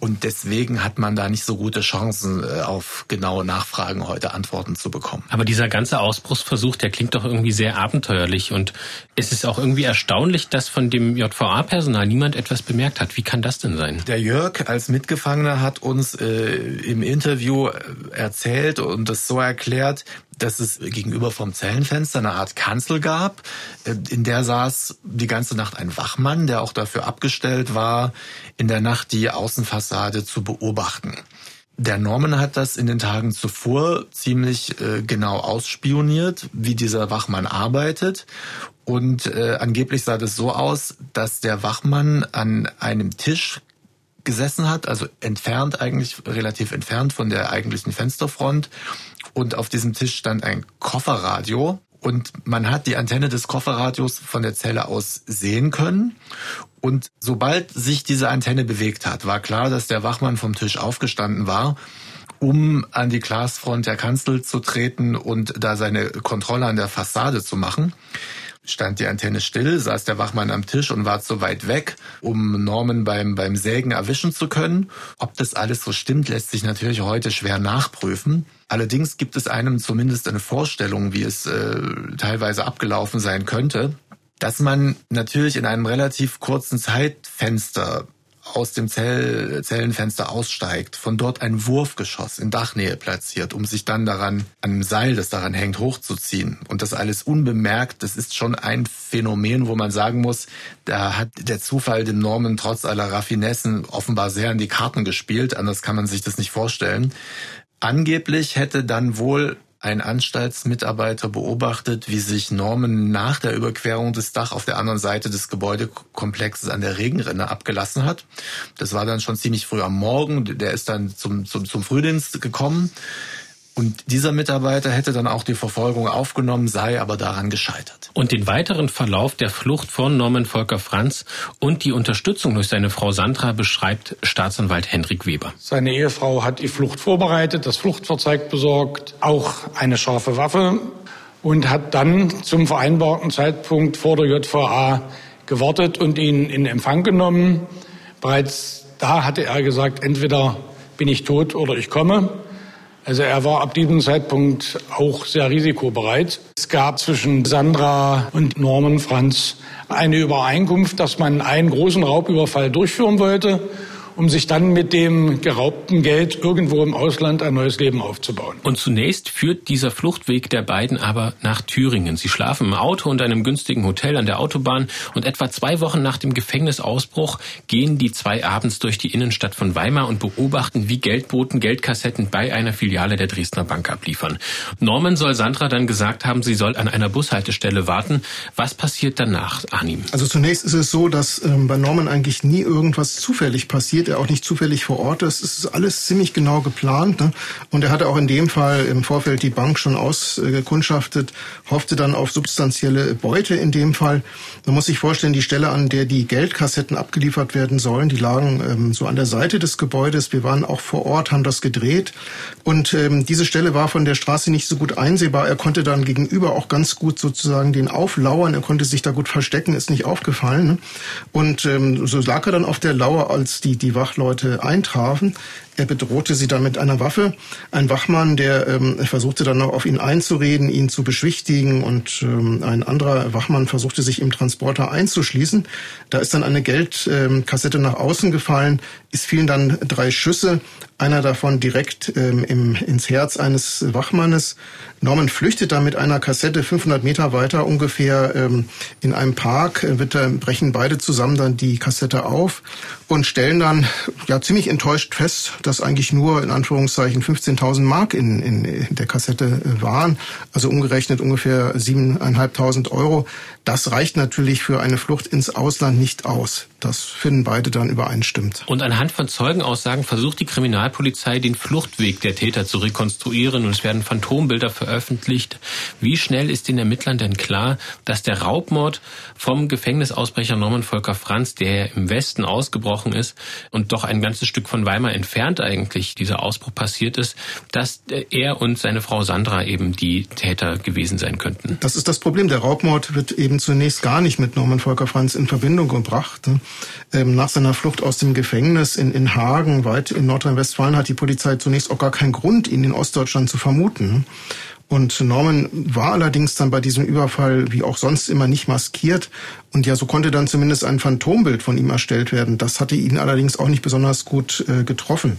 Und deswegen hat man da nicht so gute Chancen, äh, auf genaue Nachfragen heute Antworten zu bekommen. Aber dieser ganze Ausbruchsversuch, der klingt doch irgendwie sehr abenteuerlich. Und es ist auch irgendwie erstaunlich, dass von dem JVA-Personal niemand etwas bemerkt hat. Wie kann das denn sein? Der Jörg als Mitgefangener hat uns äh, im Interview äh, erzählt und das so erklärt, dass es gegenüber vom Zellenfenster eine Art Kanzel gab. Äh, in der saß die ganze Nacht ein Wachmann, der auch dafür abgestellt war, in der Nacht die Außenfassade zu beobachten. Der Norman hat das in den Tagen zuvor ziemlich äh, genau ausspioniert, wie dieser Wachmann arbeitet. Und äh, angeblich sah das so aus, dass der Wachmann an einem Tisch gesessen hat, also entfernt eigentlich, relativ entfernt von der eigentlichen Fensterfront. Und auf diesem Tisch stand ein Kofferradio. Und man hat die Antenne des Kofferradios von der Zelle aus sehen können. Und sobald sich diese Antenne bewegt hat, war klar, dass der Wachmann vom Tisch aufgestanden war, um an die Glasfront der Kanzel zu treten und da seine Kontrolle an der Fassade zu machen stand die Antenne still, saß der Wachmann am Tisch und war zu weit weg, um Norman beim, beim Sägen erwischen zu können. Ob das alles so stimmt, lässt sich natürlich heute schwer nachprüfen. Allerdings gibt es einem zumindest eine Vorstellung, wie es äh, teilweise abgelaufen sein könnte, dass man natürlich in einem relativ kurzen Zeitfenster aus dem Zell Zellenfenster aussteigt, von dort ein Wurfgeschoss in Dachnähe platziert, um sich dann daran, an einem Seil, das daran hängt, hochzuziehen. Und das alles unbemerkt, das ist schon ein Phänomen, wo man sagen muss, da hat der Zufall dem Norman trotz aller Raffinessen offenbar sehr in die Karten gespielt, anders kann man sich das nicht vorstellen. Angeblich hätte dann wohl ein Anstaltsmitarbeiter beobachtet, wie sich Norman nach der Überquerung des Dach auf der anderen Seite des Gebäudekomplexes an der Regenrinne abgelassen hat. Das war dann schon ziemlich früh am Morgen. Der ist dann zum, zum, zum Frühdienst gekommen. Und dieser Mitarbeiter hätte dann auch die Verfolgung aufgenommen, sei aber daran gescheitert. Und den weiteren Verlauf der Flucht von Norman Volker Franz und die Unterstützung durch seine Frau Sandra beschreibt Staatsanwalt Hendrik Weber. Seine Ehefrau hat die Flucht vorbereitet, das Fluchtverzeig besorgt, auch eine scharfe Waffe und hat dann zum vereinbarten Zeitpunkt vor der JVA gewartet und ihn in Empfang genommen. Bereits da hatte er gesagt, entweder bin ich tot oder ich komme. Also er war ab diesem Zeitpunkt auch sehr risikobereit. Es gab zwischen Sandra und Norman Franz eine Übereinkunft, dass man einen großen Raubüberfall durchführen wollte um sich dann mit dem geraubten Geld irgendwo im Ausland ein neues Leben aufzubauen. Und zunächst führt dieser Fluchtweg der beiden aber nach Thüringen. Sie schlafen im Auto und einem günstigen Hotel an der Autobahn und etwa zwei Wochen nach dem Gefängnisausbruch gehen die zwei abends durch die Innenstadt von Weimar und beobachten, wie Geldboten Geldkassetten bei einer Filiale der Dresdner Bank abliefern. Norman soll Sandra dann gesagt haben, sie soll an einer Bushaltestelle warten. Was passiert danach, Arnim? Also zunächst ist es so, dass ähm, bei Norman eigentlich nie irgendwas zufällig passiert, er auch nicht zufällig vor Ort ist. Es ist alles ziemlich genau geplant. Ne? Und er hatte auch in dem Fall im Vorfeld die Bank schon ausgekundschaftet, hoffte dann auf substanzielle Beute in dem Fall. Man muss sich vorstellen, die Stelle, an der die Geldkassetten abgeliefert werden sollen, die lagen ähm, so an der Seite des Gebäudes. Wir waren auch vor Ort, haben das gedreht. Und ähm, diese Stelle war von der Straße nicht so gut einsehbar. Er konnte dann gegenüber auch ganz gut sozusagen den auflauern. Er konnte sich da gut verstecken, ist nicht aufgefallen. Ne? Und ähm, so lag er dann auf der Lauer, als die, die Wachleute eintrafen. Er bedrohte sie dann mit einer Waffe. Ein Wachmann, der ähm, versuchte dann noch auf ihn einzureden, ihn zu beschwichtigen und ähm, ein anderer Wachmann versuchte sich im Transporter einzuschließen. Da ist dann eine Geldkassette ähm, nach außen gefallen. Es fielen dann drei Schüsse, einer davon direkt ähm, im, ins Herz eines Wachmannes. Norman flüchtet dann mit einer Kassette 500 Meter weiter ungefähr ähm, in einem Park, äh, wird, äh, brechen beide zusammen dann die Kassette auf und stellen dann ja ziemlich enttäuscht fest, dass eigentlich nur in Anführungszeichen 15.000 Mark in, in, in der Kassette äh, waren, also umgerechnet ungefähr 7.500 Euro. Das reicht natürlich für eine Flucht ins Ausland nicht aus. Das finden beide dann übereinstimmt. Und anhand von Zeugenaussagen versucht die Kriminalpolizei den Fluchtweg der Täter zu rekonstruieren und es werden Phantombilder veröffentlicht. Wie schnell ist den Ermittlern denn klar, dass der Raubmord vom Gefängnisausbrecher Norman Volker Franz, der im Westen ausgebrochen ist und doch ein ganzes Stück von Weimar entfernt eigentlich dieser Ausbruch passiert ist, dass er und seine Frau Sandra eben die Täter gewesen sein könnten? Das ist das Problem. Der Raubmord wird eben zunächst gar nicht mit Norman Volker Franz in Verbindung gebracht. Ähm, nach seiner Flucht aus dem Gefängnis in, in Hagen, weit in Nordrhein-Westfalen, hat die Polizei zunächst auch gar keinen Grund, ihn in Ostdeutschland zu vermuten. Und Norman war allerdings dann bei diesem Überfall wie auch sonst immer nicht maskiert. Und ja, so konnte dann zumindest ein Phantombild von ihm erstellt werden. Das hatte ihn allerdings auch nicht besonders gut äh, getroffen.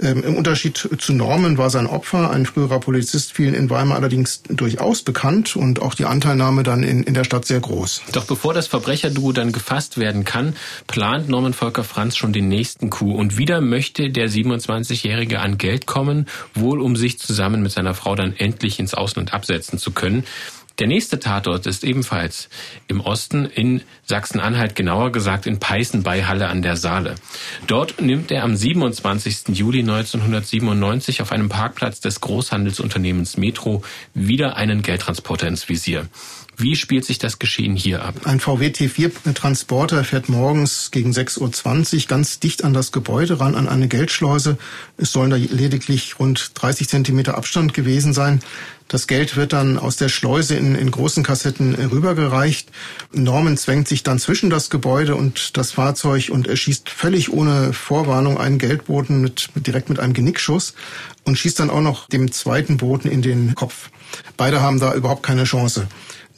Ähm, Im Unterschied zu Norman war sein Opfer, ein früherer Polizist, vielen in Weimar allerdings durchaus bekannt und auch die Anteilnahme dann in, in der Stadt sehr groß. Doch bevor das Verbrecherduo dann gefasst werden kann, plant Norman Volker Franz schon den nächsten Coup. Und wieder möchte der 27-Jährige an Geld kommen, wohl um sich zusammen mit seiner Frau dann endlich ins Ausland absetzen zu können. Der nächste Tatort ist ebenfalls im Osten in Sachsen-Anhalt, genauer gesagt in Peißen bei Halle an der Saale. Dort nimmt er am 27. Juli 1997 auf einem Parkplatz des Großhandelsunternehmens Metro wieder einen Geldtransporter ins Visier. Wie spielt sich das Geschehen hier ab? Ein VW T4-Transporter fährt morgens gegen 6.20 Uhr ganz dicht an das Gebäude ran, an eine Geldschleuse. Es sollen da lediglich rund 30 Zentimeter Abstand gewesen sein. Das Geld wird dann aus der Schleuse in, in großen Kassetten rübergereicht. Norman zwängt sich dann zwischen das Gebäude und das Fahrzeug und er schießt völlig ohne Vorwarnung einen Geldboten mit, direkt mit einem Genickschuss und schießt dann auch noch dem zweiten Boten in den Kopf. Beide haben da überhaupt keine Chance.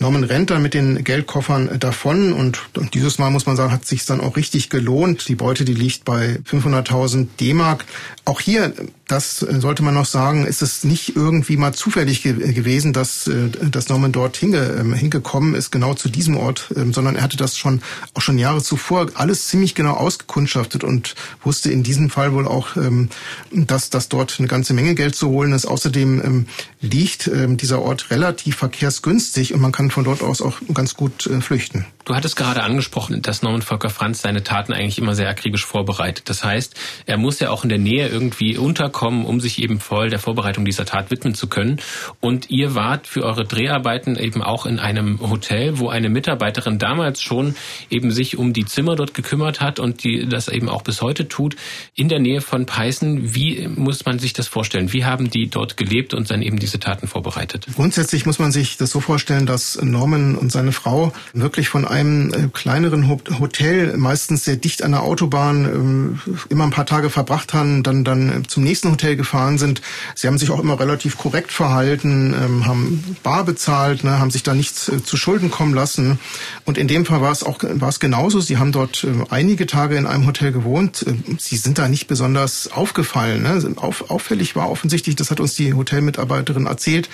Norman rennt dann mit den Geldkoffern davon und, und dieses Mal muss man sagen, hat sich dann auch richtig gelohnt. Die Beute, die liegt bei 500.000 D-Mark. Auch hier, das sollte man noch sagen, ist es nicht irgendwie mal zufällig ge gewesen, dass, äh, dass Norman dort hinge, ähm, hingekommen ist, genau zu diesem Ort, ähm, sondern er hatte das schon auch schon Jahre zuvor alles ziemlich genau ausgekundschaftet und wusste in diesem Fall wohl auch, ähm, dass, dass dort eine ganze Menge Geld zu holen ist. Außerdem liegt dieser Ort relativ verkehrsgünstig und man kann von dort aus auch ganz gut äh, flüchten. Du hattest gerade angesprochen, dass Norman Volker Franz seine Taten eigentlich immer sehr akribisch vorbereitet. Das heißt, er muss ja auch in der Nähe irgendwie unterkommen, um sich eben voll der Vorbereitung dieser Tat widmen zu können. Und ihr wart für eure Dreharbeiten eben auch in einem Hotel, wo eine Mitarbeiterin damals schon eben sich um die Zimmer dort gekümmert hat und die das eben auch bis heute tut, in der Nähe von Peißen. Wie muss man sich das vorstellen? Wie haben die dort gelebt und dann eben diese Taten vorbereitet? Grundsätzlich muss man sich das so vorstellen, dass Norman und seine Frau wirklich von einem einem äh, kleineren Hotel, meistens sehr dicht an der Autobahn, äh, immer ein paar Tage verbracht haben, dann, dann zum nächsten Hotel gefahren sind. Sie haben sich auch immer relativ korrekt verhalten, ähm, haben bar bezahlt, ne, haben sich da nichts äh, zu Schulden kommen lassen. Und in dem Fall war es auch war es genauso. Sie haben dort äh, einige Tage in einem Hotel gewohnt. Äh, Sie sind da nicht besonders aufgefallen. Ne? Auf, auffällig war offensichtlich, das hat uns die Hotelmitarbeiterin erzählt,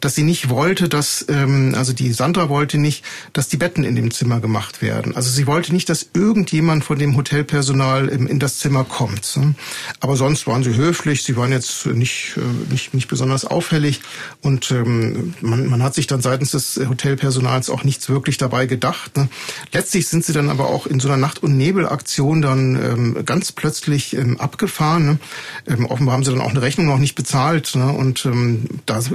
dass sie nicht wollte, dass ähm, also die Sandra wollte nicht, dass die Betten in dem Zimmer gemacht werden. Also sie wollte nicht, dass irgendjemand von dem Hotelpersonal in das Zimmer kommt. Ne? Aber sonst waren sie höflich. Sie waren jetzt nicht nicht nicht besonders auffällig und ähm, man, man hat sich dann seitens des Hotelpersonals auch nichts wirklich dabei gedacht. Ne? Letztlich sind sie dann aber auch in so einer Nacht- und Nebelaktion dann ähm, ganz plötzlich ähm, abgefahren. Ne? Offenbar haben sie dann auch eine Rechnung noch nicht bezahlt. Und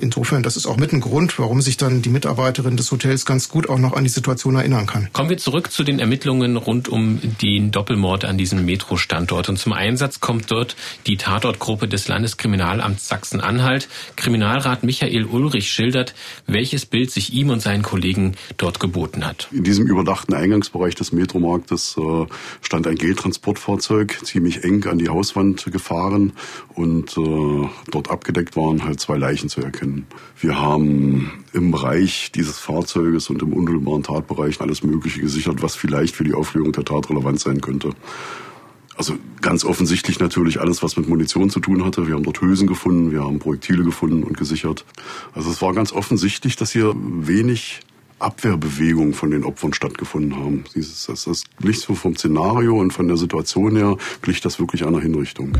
insofern, das ist auch mit ein Grund, warum sich dann die Mitarbeiterin des Hotels ganz gut auch noch an die Situation erinnern kann. Kommen wir zurück zu den Ermittlungen rund um den Doppelmord an diesem Metro-Standort. Und zum Einsatz kommt dort die Tatortgruppe des Landeskriminalamts Sachsen-Anhalt. Kriminalrat Michael Ulrich schildert, welches Bild sich ihm und seinen Kollegen dort geboten hat. In diesem überdachten Eingangsbereich des Metromarktes äh, stand ein Geldtransportfahrzeug, ziemlich eng an die Hauswand gefahren und äh, dort abgedeckt waren halt zwei Leichen zu erkennen. Wir haben im Bereich dieses Fahrzeuges und im unmittelbaren Tatbereich alles Mögliche gesichert, was vielleicht für die Aufklärung der Tat relevant sein könnte. Also ganz offensichtlich natürlich alles, was mit Munition zu tun hatte. Wir haben dort Hülsen gefunden, wir haben Projektile gefunden und gesichert. Also es war ganz offensichtlich, dass hier wenig Abwehrbewegungen von den Opfern stattgefunden haben. Das, das glich so vom Szenario und von der Situation her glich das wirklich einer Hinrichtung.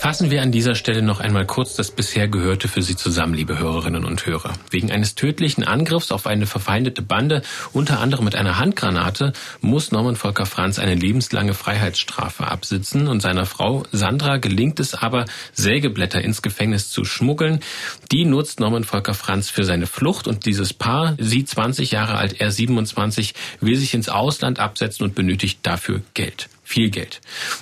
Fassen wir an dieser Stelle noch einmal kurz das bisher Gehörte für Sie zusammen, liebe Hörerinnen und Hörer. Wegen eines tödlichen Angriffs auf eine verfeindete Bande, unter anderem mit einer Handgranate, muss Norman Volker Franz eine lebenslange Freiheitsstrafe absitzen und seiner Frau Sandra gelingt es aber, Sägeblätter ins Gefängnis zu schmuggeln. Die nutzt Norman Volker Franz für seine Flucht und dieses Paar, sie 20 Jahre alt, er 27, will sich ins Ausland absetzen und benötigt dafür Geld viel Geld.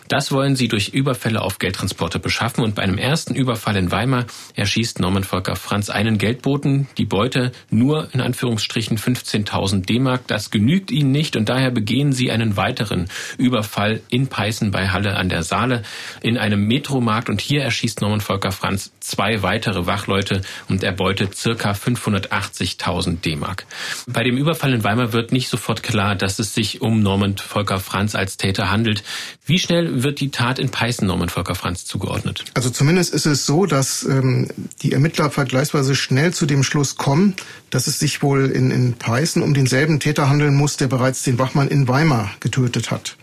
Das wollen sie durch Überfälle auf Geldtransporte beschaffen und bei einem ersten Überfall in Weimar erschießt Norman Volker Franz einen Geldboten, die Beute nur in Anführungsstrichen 15.000 D-Mark. Das genügt ihnen nicht und daher begehen sie einen weiteren Überfall in Peißen bei Halle an der Saale in einem Metromarkt und hier erschießt Norman Volker Franz zwei weitere Wachleute und erbeutet circa 580.000 D-Mark. Bei dem Überfall in Weimar wird nicht sofort klar, dass es sich um Norman Volker Franz als Täter handelt ermittelt. Wie schnell wird die Tat in Peißen Norman Volker Franz zugeordnet? Also zumindest ist es so, dass ähm, die Ermittler vergleichsweise schnell zu dem Schluss kommen, dass es sich wohl in, in Peißen um denselben Täter handeln muss, der bereits den Wachmann in Weimar getötet hat.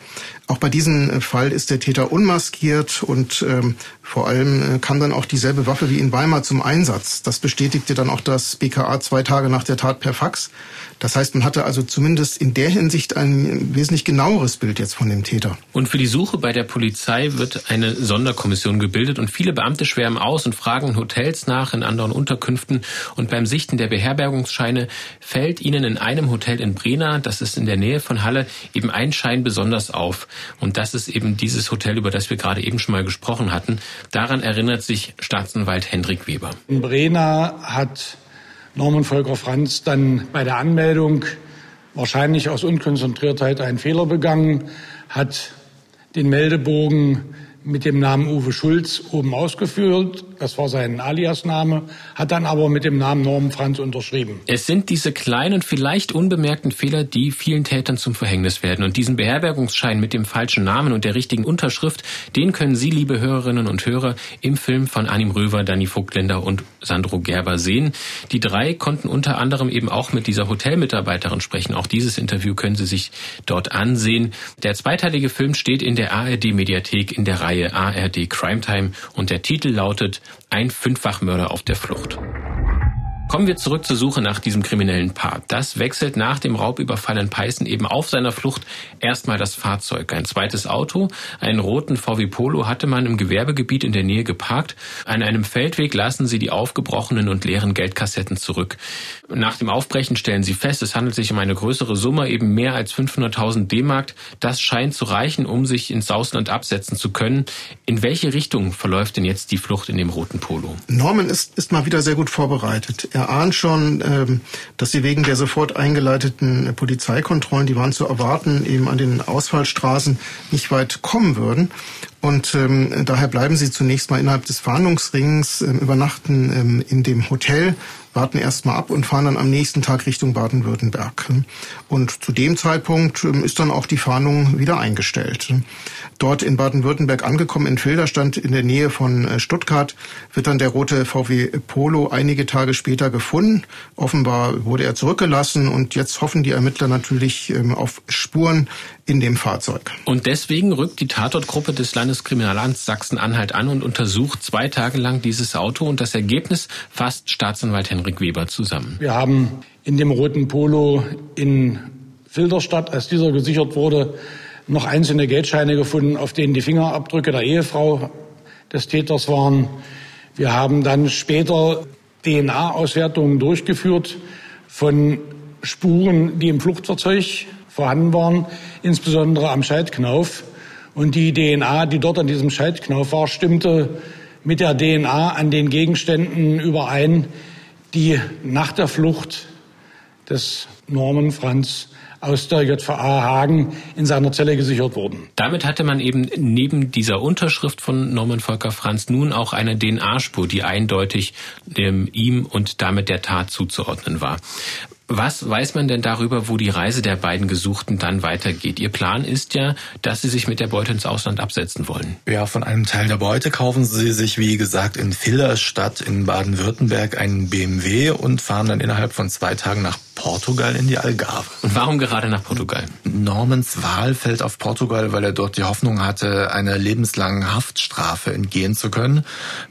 Auch bei diesem Fall ist der Täter unmaskiert und ähm, vor allem äh, kam dann auch dieselbe Waffe wie in Weimar zum Einsatz. Das bestätigte dann auch das BKA zwei Tage nach der Tat per Fax. Das heißt, man hatte also zumindest in der Hinsicht ein wesentlich genaueres Bild jetzt von dem Täter. Und für die Suche bei der Polizei wird eine Sonderkommission gebildet und viele Beamte schwärmen aus und fragen Hotels nach in anderen Unterkünften. Und beim Sichten der Beherbergungsscheine fällt ihnen in einem Hotel in Brena, das ist in der Nähe von Halle, eben ein Schein besonders auf. Und das ist eben dieses Hotel, über das wir gerade eben schon mal gesprochen hatten. Daran erinnert sich Staatsanwalt Hendrik Weber. In Brena hat Norman Volker Franz dann bei der Anmeldung wahrscheinlich aus Unkonzentriertheit einen Fehler begangen, hat den Meldebogen mit dem Namen Uwe Schulz oben ausgeführt. Das war sein Aliasname, hat dann aber mit dem Namen Norm Franz unterschrieben. Es sind diese kleinen, vielleicht unbemerkten Fehler, die vielen Tätern zum Verhängnis werden. Und diesen Beherbergungsschein mit dem falschen Namen und der richtigen Unterschrift, den können Sie, liebe Hörerinnen und Hörer, im Film von Anim Röver, Danny Vogtländer und Sandro Gerber sehen. Die drei konnten unter anderem eben auch mit dieser Hotelmitarbeiterin sprechen. Auch dieses Interview können Sie sich dort ansehen. Der zweiteilige Film steht in der ARD-Mediathek in der Reihe Reihe ARD Crime Time und der Titel lautet Ein Fünffachmörder auf der Flucht. Kommen wir zurück zur Suche nach diesem kriminellen Paar. Das wechselt nach dem Raubüberfall in Peißen eben auf seiner Flucht erstmal das Fahrzeug. Ein zweites Auto, einen roten VW Polo, hatte man im Gewerbegebiet in der Nähe geparkt. An einem Feldweg lassen sie die aufgebrochenen und leeren Geldkassetten zurück. Nach dem Aufbrechen stellen sie fest, es handelt sich um eine größere Summe, eben mehr als 500.000 D-Mark. Das scheint zu reichen, um sich ins Ausland absetzen zu können. In welche Richtung verläuft denn jetzt die Flucht in dem roten Polo? Norman ist, ist mal wieder sehr gut vorbereitet. Er erahnt schon, ähm, dass sie wegen der sofort eingeleiteten Polizeikontrollen, die waren zu erwarten, eben an den Ausfallstraßen nicht weit kommen würden. Und ähm, daher bleiben sie zunächst mal innerhalb des Fahndungsrings, ähm, übernachten in dem Hotel, warten erst mal ab und fahren dann am nächsten Tag Richtung Baden-Württemberg. Und zu dem Zeitpunkt ähm, ist dann auch die Fahndung wieder eingestellt. Dort in Baden-Württemberg angekommen, in Filderstand in der Nähe von äh, Stuttgart, wird dann der rote VW Polo einige Tage später gefunden. Offenbar wurde er zurückgelassen und jetzt hoffen die Ermittler natürlich ähm, auf Spuren in dem Fahrzeug. Und deswegen rückt die Tatortgruppe des Landeskriminalamts Sachsen-Anhalt an und untersucht zwei Tage lang dieses Auto und das Ergebnis fasst Staatsanwalt Henrik Weber zusammen. Wir haben in dem roten Polo in Filderstadt, als dieser gesichert wurde, noch einzelne Geldscheine gefunden, auf denen die Fingerabdrücke der Ehefrau des Täters waren. Wir haben dann später DNA-Auswertungen durchgeführt von Spuren, die im Fluchtfahrzeug vorhanden waren, insbesondere am Schaltknauf. Und die DNA, die dort an diesem Schaltknauf war, stimmte mit der DNA an den Gegenständen überein, die nach der Flucht des Norman Franz aus der JVA Hagen in seiner Zelle gesichert wurden. Damit hatte man eben neben dieser Unterschrift von Norman Volker Franz nun auch eine DNA-Spur, die eindeutig dem ihm und damit der Tat zuzuordnen war. Was weiß man denn darüber, wo die Reise der beiden Gesuchten dann weitergeht? Ihr Plan ist ja, dass sie sich mit der Beute ins Ausland absetzen wollen. Ja, von einem Teil der Beute kaufen sie sich, wie gesagt, in Villerstadt in Baden-Württemberg einen BMW und fahren dann innerhalb von zwei Tagen nach Portugal in die Algarve. Und warum gerade nach Portugal? Normans Wahl fällt auf Portugal, weil er dort die Hoffnung hatte, einer lebenslangen Haftstrafe entgehen zu können.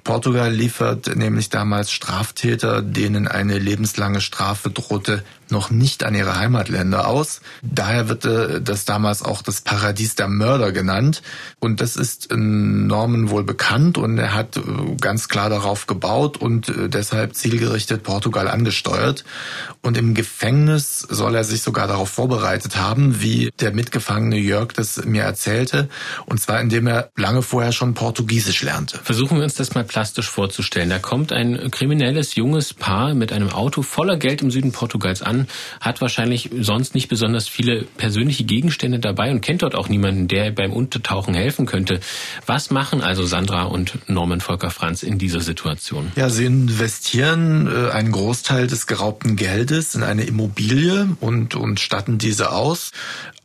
Portugal liefert nämlich damals Straftäter, denen eine lebenslange Strafe drohte, noch nicht an ihre Heimatländer aus. Daher wird äh, das damals auch das Paradies der Mörder genannt. Und das ist Norman wohl bekannt und er hat äh, ganz klar darauf gebaut und äh, deshalb zielgerichtet Portugal angesteuert. Und im Gefängnis soll er sich sogar darauf vorbereitet haben, wie der Mitgefangene Jörg das mir erzählte. Und zwar indem er lange vorher schon Portugiesisch lernte. Versuchen wir uns das mal plastisch vorzustellen. Da kommt ein kriminelles junges Paar mit einem Auto voller Geld im Süden Portugals an hat wahrscheinlich sonst nicht besonders viele persönliche Gegenstände dabei und kennt dort auch niemanden, der beim Untertauchen helfen könnte. Was machen also Sandra und Norman Volker Franz in dieser Situation? Ja, sie investieren äh, einen Großteil des geraubten Geldes in eine Immobilie und, und statten diese aus.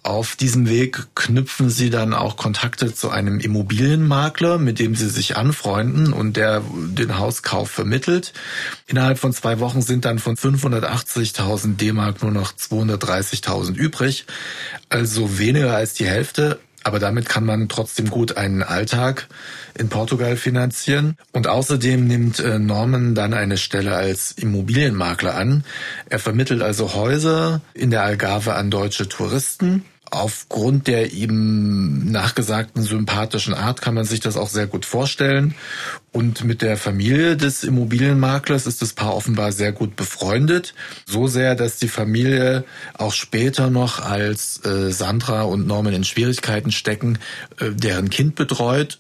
Auf diesem Weg knüpfen sie dann auch Kontakte zu einem Immobilienmakler, mit dem sie sich anfreunden und der den Hauskauf vermittelt. Innerhalb von zwei Wochen sind dann von 580.000 D-Mark nur noch 230.000 übrig, also weniger als die Hälfte. Aber damit kann man trotzdem gut einen Alltag in Portugal finanzieren. Und außerdem nimmt äh, Norman dann eine Stelle als Immobilienmakler an. Er vermittelt also Häuser in der Algarve an deutsche Touristen aufgrund der ihm nachgesagten sympathischen Art kann man sich das auch sehr gut vorstellen. Und mit der Familie des Immobilienmaklers ist das Paar offenbar sehr gut befreundet. So sehr, dass die Familie auch später noch, als äh, Sandra und Norman in Schwierigkeiten stecken, äh, deren Kind betreut.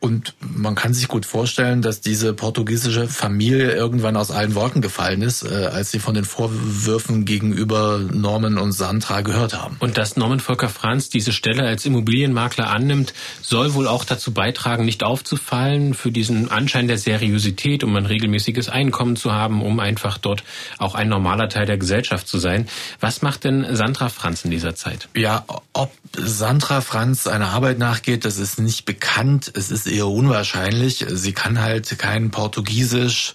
Und man kann sich gut vorstellen, dass diese portugiesische Familie irgendwann aus allen Wolken gefallen ist, äh, als sie von den Vorwürfen gegenüber Norman und Sandra gehört haben. Und dass Norman Volker Franz diese Stelle als Immobilienmakler annimmt, soll wohl auch dazu beitragen, nicht aufzufallen für diesen Anschein der Seriosität, um ein regelmäßiges Einkommen zu haben, um einfach dort auch ein normaler Teil der Gesellschaft zu sein. Was macht denn Sandra Franz in dieser Zeit? Ja, ob Sandra Franz einer Arbeit nachgeht, das ist nicht bekannt. Es ist eher unwahrscheinlich. Sie kann halt kein Portugiesisch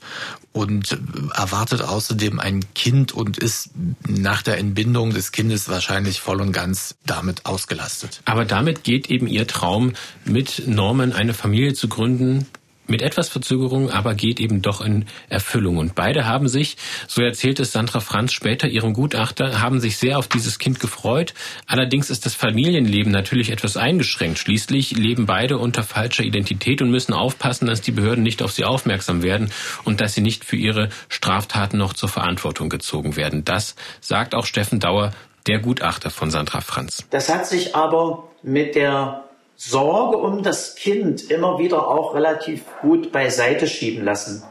und erwartet außerdem ein Kind und ist nach der Entbindung des Kindes wahrscheinlich voll und ganz damit ausgelastet. Aber damit geht eben ihr Traum, mit Norman eine Familie zu gründen, mit etwas Verzögerung, aber geht eben doch in Erfüllung. Und beide haben sich, so erzählt es Sandra Franz später ihrem Gutachter, haben sich sehr auf dieses Kind gefreut. Allerdings ist das Familienleben natürlich etwas eingeschränkt. Schließlich leben beide unter falscher Identität und müssen aufpassen, dass die Behörden nicht auf sie aufmerksam werden und dass sie nicht für ihre Straftaten noch zur Verantwortung gezogen werden. Das sagt auch Steffen Dauer, der Gutachter von Sandra Franz. Das hat sich aber mit der Sorge um das Kind immer wieder auch relativ gut beiseite schieben lassen.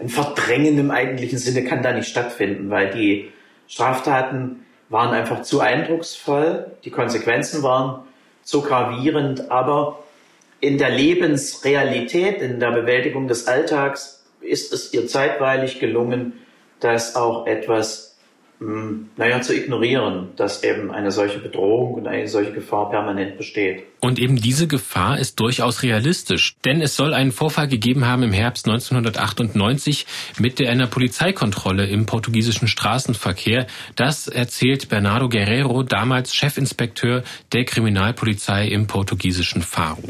ein Verdrängen im eigentlichen Sinne kann da nicht stattfinden, weil die Straftaten waren einfach zu eindrucksvoll, die Konsequenzen waren so gravierend, aber in der Lebensrealität, in der Bewältigung des Alltags ist es ihr zeitweilig gelungen, das auch etwas naja, zu ignorieren, dass eben eine solche Bedrohung und eine solche Gefahr permanent besteht. Und eben diese Gefahr ist durchaus realistisch, denn es soll einen Vorfall gegeben haben im Herbst 1998 mit einer Polizeikontrolle im portugiesischen Straßenverkehr. Das erzählt Bernardo Guerrero, damals Chefinspekteur der Kriminalpolizei im portugiesischen Faro.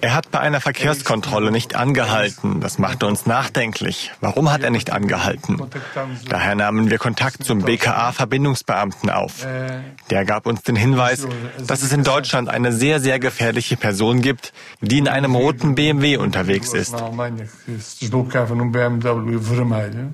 Er hat bei einer Verkehrskontrolle nicht angehalten. Das machte uns nachdenklich. Warum hat er nicht angehalten? Daher nahmen wir Kontakt zum BKA-Verbindungsbeamten auf. Der gab uns den Hinweis, dass es in Deutschland eine sehr, sehr gefährliche Person gibt, die in einem roten BMW unterwegs ist.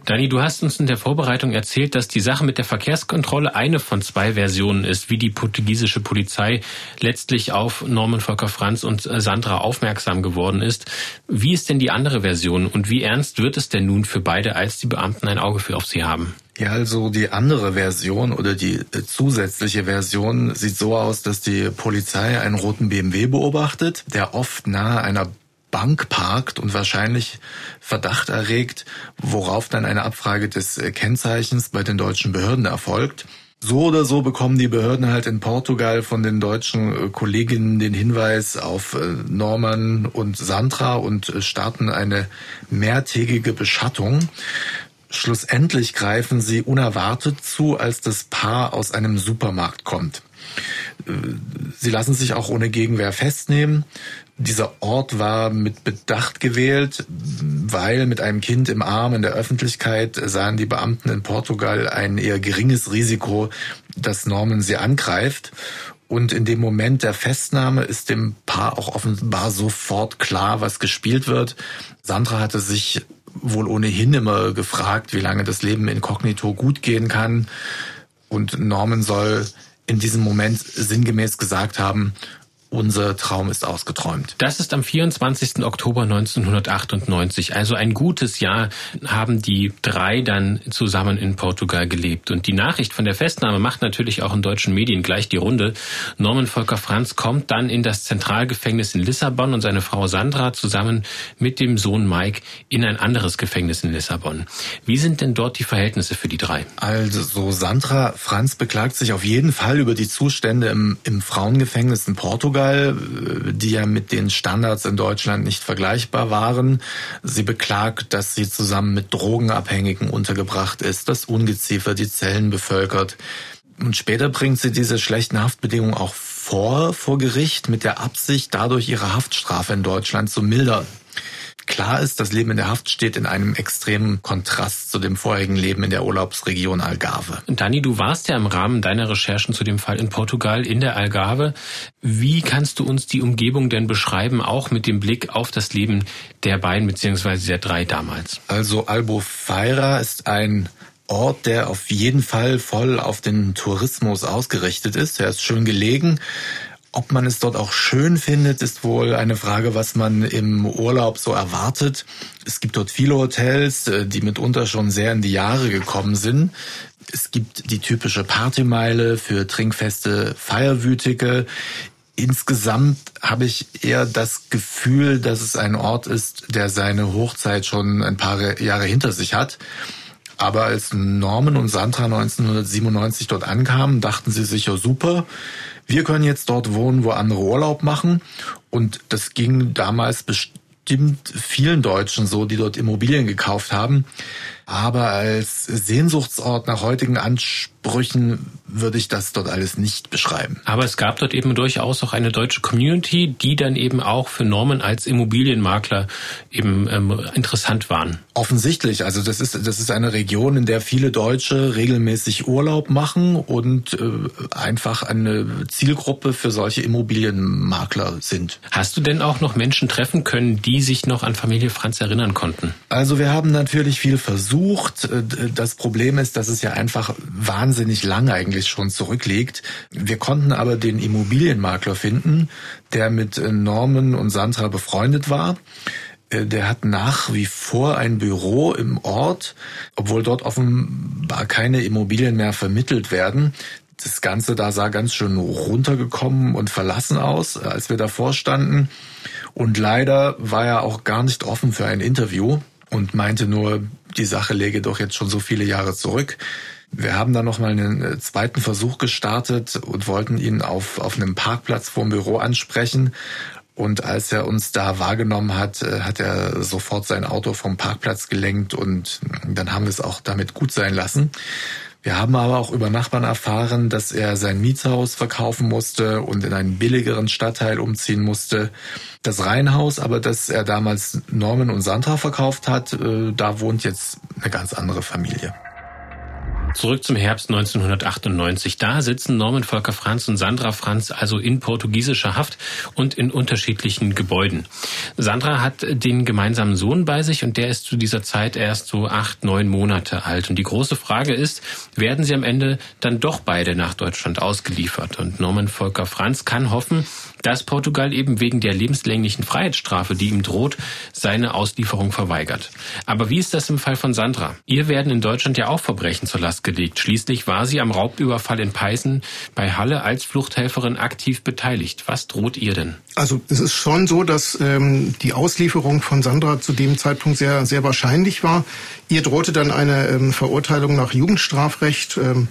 Dani, du hast uns in der Vorbereitung erzählt, dass die Sache mit der Verkehrskontrolle eine von zwei Versionen ist, wie die portugiesische Polizei letztlich auf Norman Volker Franz und Sandra aufmerksam geworden ist. Wie ist denn die andere Version und wie ernst wird es denn nun für beide, als die Beamten ein Auge für auf sie haben? Ja, also die andere Version oder die äh, zusätzliche Version sieht so aus, dass die Polizei einen roten BMW beobachtet, der oft nahe einer Bank parkt und wahrscheinlich Verdacht erregt, worauf dann eine Abfrage des äh, Kennzeichens bei den deutschen Behörden erfolgt. So oder so bekommen die Behörden halt in Portugal von den deutschen äh, Kolleginnen den Hinweis auf Norman und Sandra und starten eine mehrtägige Beschattung. Schlussendlich greifen sie unerwartet zu, als das Paar aus einem Supermarkt kommt. Äh, sie lassen sich auch ohne Gegenwehr festnehmen. Dieser Ort war mit Bedacht gewählt, weil mit einem Kind im Arm in der Öffentlichkeit sahen die Beamten in Portugal ein eher geringes Risiko, dass Norman sie angreift. Und in dem Moment der Festnahme ist dem Paar auch offenbar sofort klar, was gespielt wird. Sandra hatte sich wohl ohnehin immer gefragt, wie lange das Leben inkognito gut gehen kann. Und Norman soll in diesem Moment sinngemäß gesagt haben, unser Traum ist ausgeträumt. Das ist am 24. Oktober 1998, also ein gutes Jahr haben die drei dann zusammen in Portugal gelebt. Und die Nachricht von der Festnahme macht natürlich auch in deutschen Medien gleich die Runde. Norman Volker Franz kommt dann in das Zentralgefängnis in Lissabon und seine Frau Sandra zusammen mit dem Sohn Mike in ein anderes Gefängnis in Lissabon. Wie sind denn dort die Verhältnisse für die drei? Also Sandra Franz beklagt sich auf jeden Fall über die Zustände im, im Frauengefängnis in Portugal. Portugal, die ja mit den Standards in Deutschland nicht vergleichbar waren. Sie beklagt, dass sie zusammen mit Drogenabhängigen untergebracht ist, dass Ungeziefer die Zellen bevölkert. Und später bringt sie diese schlechten Haftbedingungen auch vor, vor Gericht, mit der Absicht, dadurch ihre Haftstrafe in Deutschland zu mildern. Klar ist, das Leben in der Haft steht in einem extremen Kontrast zu dem vorherigen Leben in der Urlaubsregion Algarve. Dani, du warst ja im Rahmen deiner Recherchen zu dem Fall in Portugal in der Algarve. Wie kannst du uns die Umgebung denn beschreiben, auch mit dem Blick auf das Leben der beiden bzw. der drei damals? Also Albufeira ist ein Ort, der auf jeden Fall voll auf den Tourismus ausgerichtet ist. Er ist schön gelegen ob man es dort auch schön findet, ist wohl eine Frage, was man im Urlaub so erwartet. Es gibt dort viele Hotels, äh, die mitunter schon sehr in die Jahre gekommen sind. Es gibt die typische Partymeile für trinkfeste Feierwütige. Insgesamt habe ich eher das Gefühl, dass es ein Ort ist, der seine Hochzeit schon ein paar Jahre hinter sich hat. Aber als Norman und Sandra 1997 dort ankamen, dachten sie sich ja super, wir können jetzt dort wohnen, wo andere Urlaub machen. Und das ging damals bestimmt vielen Deutschen so, die dort Immobilien gekauft haben. Aber als Sehnsuchtsort nach heutigen Ansprüchen würde ich das dort alles nicht beschreiben. Aber es gab dort eben durchaus auch eine deutsche Community, die dann eben auch für Norman als Immobilienmakler eben ähm, interessant waren. Offensichtlich. Also das ist, das ist eine Region, in der viele Deutsche regelmäßig Urlaub machen und äh, einfach eine Zielgruppe für solche Immobilienmakler sind. Hast du denn auch noch Menschen treffen können, die sich noch an Familie Franz erinnern konnten? Also wir haben natürlich viel versucht versucht. Äh, das Problem ist, dass es ja einfach wahnsinnig lang eigentlich schon zurückliegt. Wir konnten aber den Immobilienmakler finden, der mit Norman und Sandra befreundet war. Äh, der hat nach wie vor ein Büro im Ort, obwohl dort offenbar keine Immobilien mehr vermittelt werden. Das Ganze da sah ganz schön runtergekommen und verlassen aus, als wir davor standen. Und leider war er auch gar nicht offen für ein Interview und meinte nur, die Sache läge doch jetzt schon so viele Jahre zurück. Wir haben dann noch mal einen äh, zweiten Versuch gestartet und wollten ihn auf, auf einem Parkplatz vor dem Büro ansprechen. Und als er uns da wahrgenommen hat, äh, hat er sofort sein Auto vom Parkplatz gelenkt und dann haben wir es auch damit gut sein lassen. Wir haben aber auch über Nachbarn erfahren, dass er sein Mietshaus verkaufen musste und in einen billigeren Stadtteil umziehen musste. Das Reihenhaus, aber das er damals Norman und Sandra verkauft hat, äh, da wohnt jetzt eine ganz andere Familie. Zurück zum Herbst 1998. Da sitzen Norman Volker Franz und Sandra Franz also in portugiesischer Haft und in unterschiedlichen Gebäuden. Sandra hat den gemeinsamen Sohn bei sich und der ist zu dieser Zeit erst so acht, neun Monate alt. Und die große Frage ist, werden sie am Ende dann doch beide nach Deutschland ausgeliefert? Und Norman Volker Franz kann hoffen, dass Portugal eben wegen der lebenslänglichen Freiheitsstrafe, die ihm droht, seine Auslieferung verweigert. Aber wie ist das im Fall von Sandra? Ihr werden in Deutschland ja auch Verbrechen zur Last gelegt. Schließlich war sie am Raubüberfall in Peißen bei Halle als Fluchthelferin aktiv beteiligt. Was droht ihr denn? Also es ist schon so, dass ähm, die Auslieferung von Sandra zu dem Zeitpunkt sehr, sehr wahrscheinlich war. Ihr drohte dann eine ähm, Verurteilung nach Jugendstrafrecht ähm,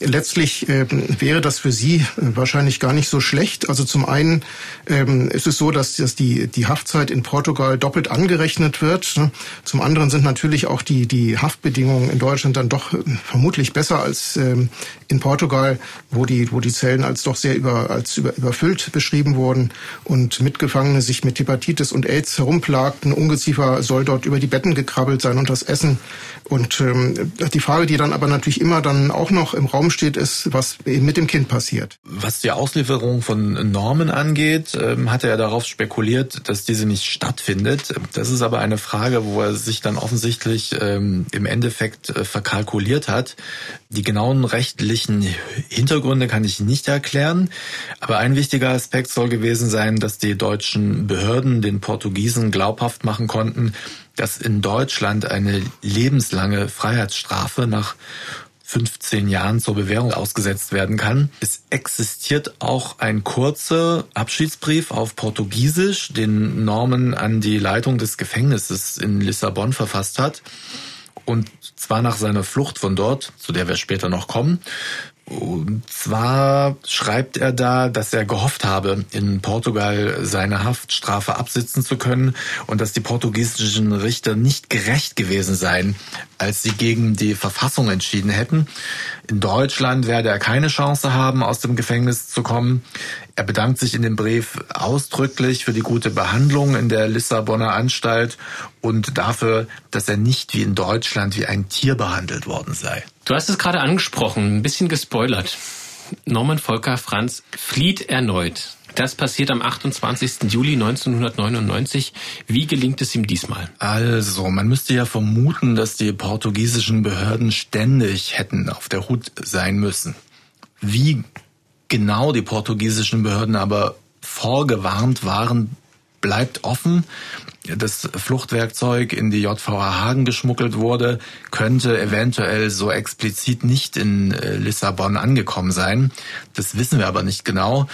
letztlich äh, wäre das für Sie äh, wahrscheinlich gar nicht so schlecht. Also zum einen ähm, ist es so, dass, dass die, die Haftzeit in Portugal doppelt angerechnet wird. Ne? Zum anderen sind natürlich auch die, die Haftbedingungen in Deutschland dann doch äh, vermutlich besser als ähm, in Portugal, wo die, wo die Zellen als doch sehr über, als über, überfüllt beschrieben wurden und Mitgefangene sich mit Hepatitis und AIDS herumplagten. Ungeziefer soll dort über die Betten gekrabbelt sein und das Essen. Und ähm, die Frage, die dann aber natürlich immer dann auch noch im Raum steht, ist, was mit dem Kind passiert. Was die Auslieferung von Normen angeht, ähm, hat er darauf spekuliert, dass diese nicht stattfindet. Das ist aber eine Frage, wo er sich dann offensichtlich ähm, im Endeffekt äh, verkalkuliert hat. Die genauen rechtlichen Hintergründe kann ich nicht erklären, aber ein wichtiger Aspekt soll gewesen sein, dass die deutschen Behörden den Portugiesen glaubhaft machen konnten, dass in Deutschland eine lebenslange Freiheitsstrafe nach 15 Jahren zur Bewährung ausgesetzt werden kann. Es existiert auch ein kurzer Abschiedsbrief auf Portugiesisch, den Norman an die Leitung des Gefängnisses in Lissabon verfasst hat. Und zwar nach seiner Flucht von dort, zu der wir später noch kommen. Und zwar schreibt er da, dass er gehofft habe, in Portugal seine Haftstrafe absitzen zu können und dass die portugiesischen Richter nicht gerecht gewesen seien, als sie gegen die Verfassung entschieden hätten. In Deutschland werde er keine Chance haben, aus dem Gefängnis zu kommen. Er bedankt sich in dem Brief ausdrücklich für die gute Behandlung in der Lissabonner Anstalt und dafür, dass er nicht wie in Deutschland wie ein Tier behandelt worden sei. Du hast es gerade angesprochen, ein bisschen gespoilert. Norman Volker Franz flieht erneut. Das passiert am 28. Juli 1999. Wie gelingt es ihm diesmal? Also, man müsste ja vermuten, dass die portugiesischen Behörden ständig hätten auf der Hut sein müssen. Wie genau die portugiesischen Behörden aber vorgewarnt waren, bleibt offen. Das Fluchtwerkzeug in die JVA Hagen geschmuggelt wurde, könnte eventuell so explizit nicht in äh, Lissabon angekommen sein. Das wissen wir aber nicht genau.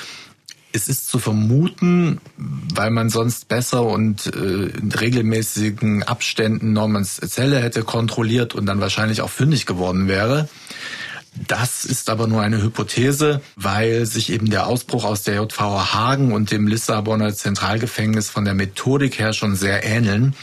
Es ist zu vermuten, weil man sonst besser und äh, in regelmäßigen Abständen Normans Zelle hätte kontrolliert und dann wahrscheinlich auch fündig geworden wäre. Das ist aber nur eine Hypothese, weil sich eben der Ausbruch aus der JVA Hagen und dem Lissabonner Zentralgefängnis von der Methodik her schon sehr ähneln.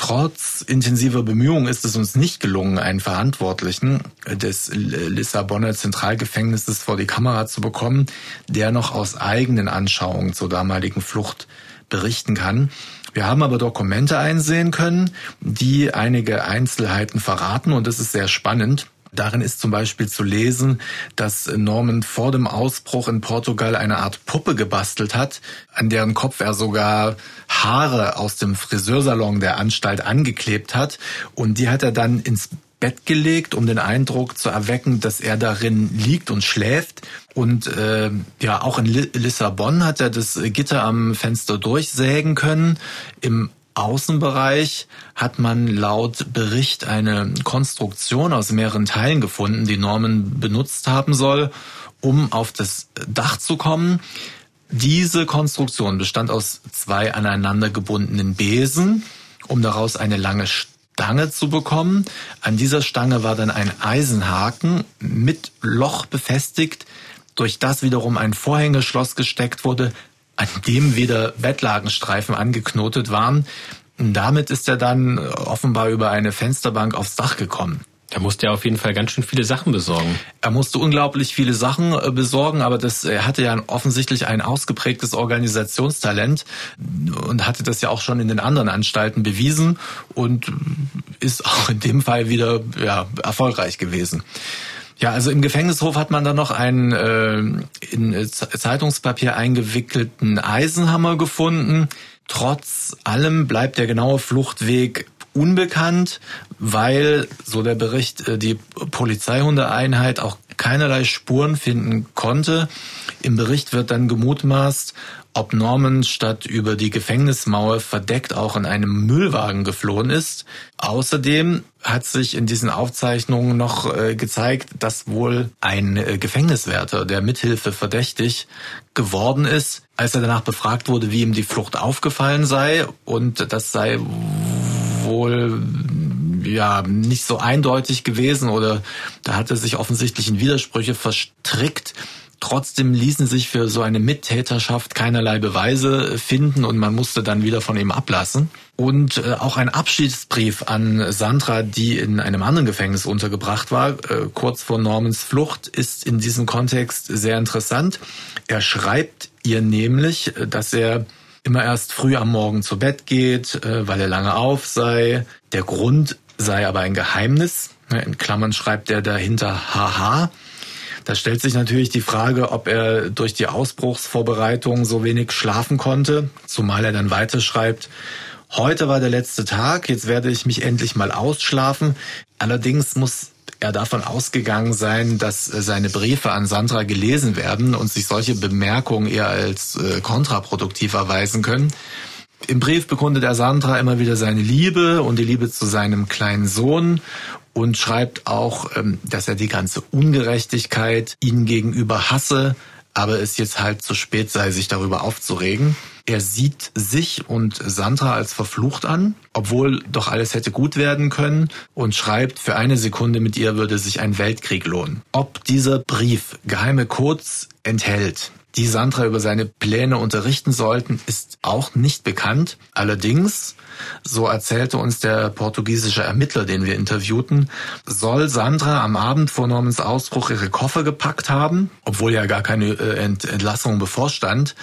Trotz intensiver Bemühungen ist es uns nicht gelungen, einen Verantwortlichen des Lissabonner Zentralgefängnisses vor die Kamera zu bekommen, der noch aus eigenen Anschauungen zur damaligen Flucht berichten kann. Wir haben aber Dokumente einsehen können, die einige Einzelheiten verraten und das ist sehr spannend. Darin ist zum Beispiel zu lesen, dass Norman vor dem Ausbruch in Portugal eine Art Puppe gebastelt hat, an deren Kopf er sogar Haare aus dem Friseursalon der Anstalt angeklebt hat. Und die hat er dann ins Bett gelegt, um den Eindruck zu erwecken, dass er darin liegt und schläft. Und äh, ja, auch in Lissabon hat er das Gitter am Fenster durchsägen können. Im Außenbereich hat man laut Bericht eine Konstruktion aus mehreren Teilen gefunden, die Norman benutzt haben soll, um auf das Dach zu kommen. Diese Konstruktion bestand aus zwei aneinander gebundenen Besen, um daraus eine lange Stange zu bekommen. An dieser Stange war dann ein Eisenhaken mit Loch befestigt, durch das wiederum ein Vorhängeschloss gesteckt wurde, an dem wieder Bettlagenstreifen angeknotet waren. Damit ist er dann offenbar über eine Fensterbank aufs Dach gekommen. Da musste er auf jeden Fall ganz schön viele Sachen besorgen. Er musste unglaublich viele Sachen äh, besorgen, aber das, er hatte ja offensichtlich ein ausgeprägtes Organisationstalent und hatte das ja auch schon in den anderen Anstalten bewiesen und ist auch in dem Fall wieder ja, erfolgreich gewesen. Ja, also im Gefängnishof hat man dann noch einen äh, in Zeitungspapier eingewickelten Eisenhammer gefunden. Trotz allem bleibt der genaue Fluchtweg unbekannt, weil, so der Bericht, äh, die Polizeihundeeinheit auch keinerlei Spuren finden konnte. Im Bericht wird dann gemutmaßt, ob Norman statt über die Gefängnismauer verdeckt auch in einem Müllwagen geflohen ist. Außerdem hat sich in diesen Aufzeichnungen noch äh, gezeigt, dass wohl ein äh, Gefängniswärter der Mithilfe verdächtig geworden ist, als er danach befragt wurde, wie ihm die Flucht aufgefallen sei. Und das sei wohl ja nicht so eindeutig gewesen oder da hat er sich offensichtlich in Widersprüche verstrickt. Trotzdem ließen sich für so eine Mittäterschaft keinerlei Beweise finden und man musste dann wieder von ihm ablassen. Und äh, auch ein Abschiedsbrief an Sandra, die in einem anderen Gefängnis untergebracht war, äh, kurz vor Normans Flucht, ist in diesem Kontext sehr interessant. Er schreibt ihr nämlich, äh, dass er immer erst früh am Morgen zu Bett geht, weil er lange auf sei. Der Grund sei aber ein Geheimnis. In Klammern schreibt er dahinter haha. Da stellt sich natürlich die Frage, ob er durch die Ausbruchsvorbereitung so wenig schlafen konnte, zumal er dann weiterschreibt, heute war der letzte Tag, jetzt werde ich mich endlich mal ausschlafen. Allerdings muss er davon ausgegangen sein, dass seine Briefe an Sandra gelesen werden und sich solche Bemerkungen eher als äh, kontraproduktiv erweisen können. Im Brief bekundet er Sandra immer wieder seine Liebe und die Liebe zu seinem kleinen Sohn und schreibt auch, ähm, dass er die ganze Ungerechtigkeit ihnen gegenüber hasse, aber es jetzt halt zu spät sei, sich darüber aufzuregen. Er sieht sich und Sandra als verflucht an, obwohl doch alles hätte gut werden können und schreibt, für eine Sekunde mit ihr würde sich ein Weltkrieg lohnen. Ob dieser Brief geheime Codes enthält, die Sandra über seine Pläne unterrichten sollten, ist auch nicht bekannt. Allerdings so erzählte uns der portugiesische Ermittler, den wir interviewten, soll Sandra am Abend vor Normans Ausbruch ihre Koffer gepackt haben, obwohl ja gar keine äh, Entlassung bevorstand.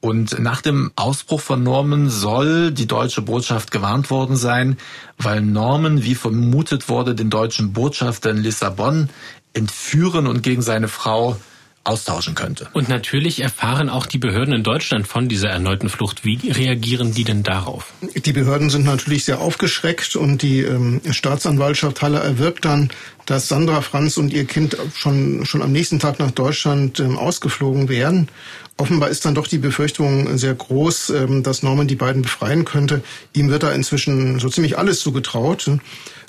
Und nach dem Ausbruch von Norman soll die deutsche Botschaft gewarnt worden sein, weil Norman, wie vermutet wurde, den deutschen Botschafter in Lissabon entführen und gegen seine Frau austauschen könnte. Und natürlich erfahren auch die Behörden in Deutschland von dieser erneuten Flucht. Wie reagieren die denn darauf? Die Behörden sind natürlich sehr aufgeschreckt und die ähm, Staatsanwaltschaft Halle erwirkt dann, dass Sandra Franz und ihr Kind schon, schon am nächsten Tag nach Deutschland ähm, ausgeflogen wären. Offenbar ist dann doch die Befürchtung sehr groß, ähm, dass Norman die beiden befreien könnte. Ihm wird da inzwischen so ziemlich alles zugetraut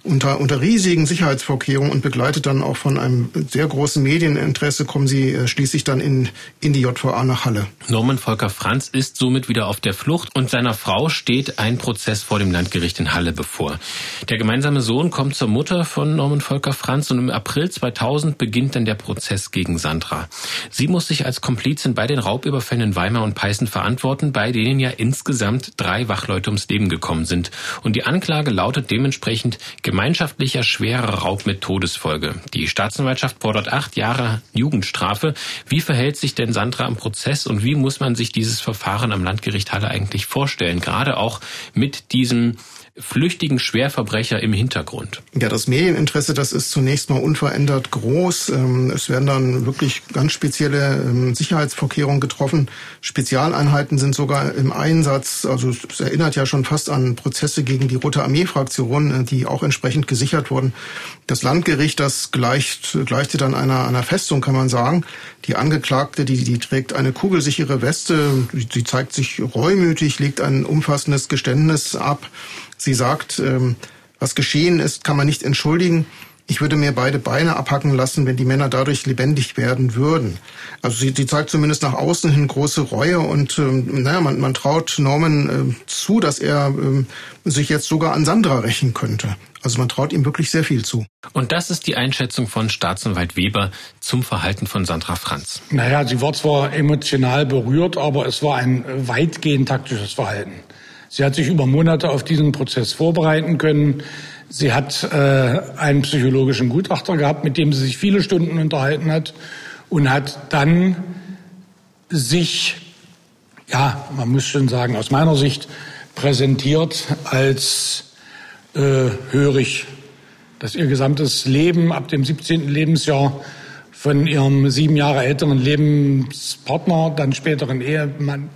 unter, unter riesigen Sicherheitsvorkehrungen und begleitet dann auch von einem sehr großen Medieninteresse kommen sie äh, schließlich dann in, in die JVA nach Halle. Norman Volker Franz ist somit wieder auf der Flucht und seiner Frau steht ein Prozess vor dem Landgericht in Halle bevor. Der gemeinsame Sohn kommt zur Mutter von Norman Volker Franz und im April 2000 beginnt dann der Prozess gegen Sandra. Sie muss sich als Komplizin bei den Raubüberfällen in Weimar und Peißen verantworten, bei denen ja insgesamt drei Wachleute ums Leben gekommen sind. Und die Anklage lautet dementsprechend Gemeinschaftlicher schwerer Raub mit Todesfolge. Die Staatsanwaltschaft fordert acht Jahre Jugendstrafe. Wie verhält sich denn Sandra im Prozess und wie muss man sich dieses Verfahren am Landgericht Halle eigentlich vorstellen? Gerade auch mit diesem flüchtigen Schwerverbrecher im Hintergrund. Ja, das Medieninteresse, das ist zunächst mal unverändert groß. Ähm, es werden dann wirklich ganz spezielle ähm, Sicherheitsvorkehrungen getroffen. Spezialeinheiten sind sogar im Einsatz. Also es erinnert ja schon fast an Prozesse gegen die Rote Armee-Fraktion, äh, die auch entsprechend gesichert wurden. Das Landgericht, das gleicht, gleichte dann einer, einer Festung, kann man sagen. Die Angeklagte, die, die trägt eine kugelsichere Weste. Sie zeigt sich reumütig, legt ein umfassendes Geständnis ab. Sie sagt, ähm, was geschehen ist, kann man nicht entschuldigen. Ich würde mir beide Beine abhacken lassen, wenn die Männer dadurch lebendig werden würden. Also sie, sie zeigt zumindest nach außen hin große Reue und ähm, naja, man, man traut Norman äh, zu, dass er ähm, sich jetzt sogar an Sandra rächen könnte. Also man traut ihm wirklich sehr viel zu. Und das ist die Einschätzung von Staatsanwalt Weber zum Verhalten von Sandra Franz. Naja, sie war zwar emotional berührt, aber es war ein weitgehend taktisches Verhalten. Sie hat sich über Monate auf diesen Prozess vorbereiten können. Sie hat äh, einen psychologischen Gutachter gehabt, mit dem sie sich viele Stunden unterhalten hat und hat dann sich, ja, man muss schon sagen, aus meiner Sicht präsentiert als äh, hörig, dass ihr gesamtes Leben ab dem 17. Lebensjahr von ihrem sieben Jahre älteren Lebenspartner, dann späteren Ehemann,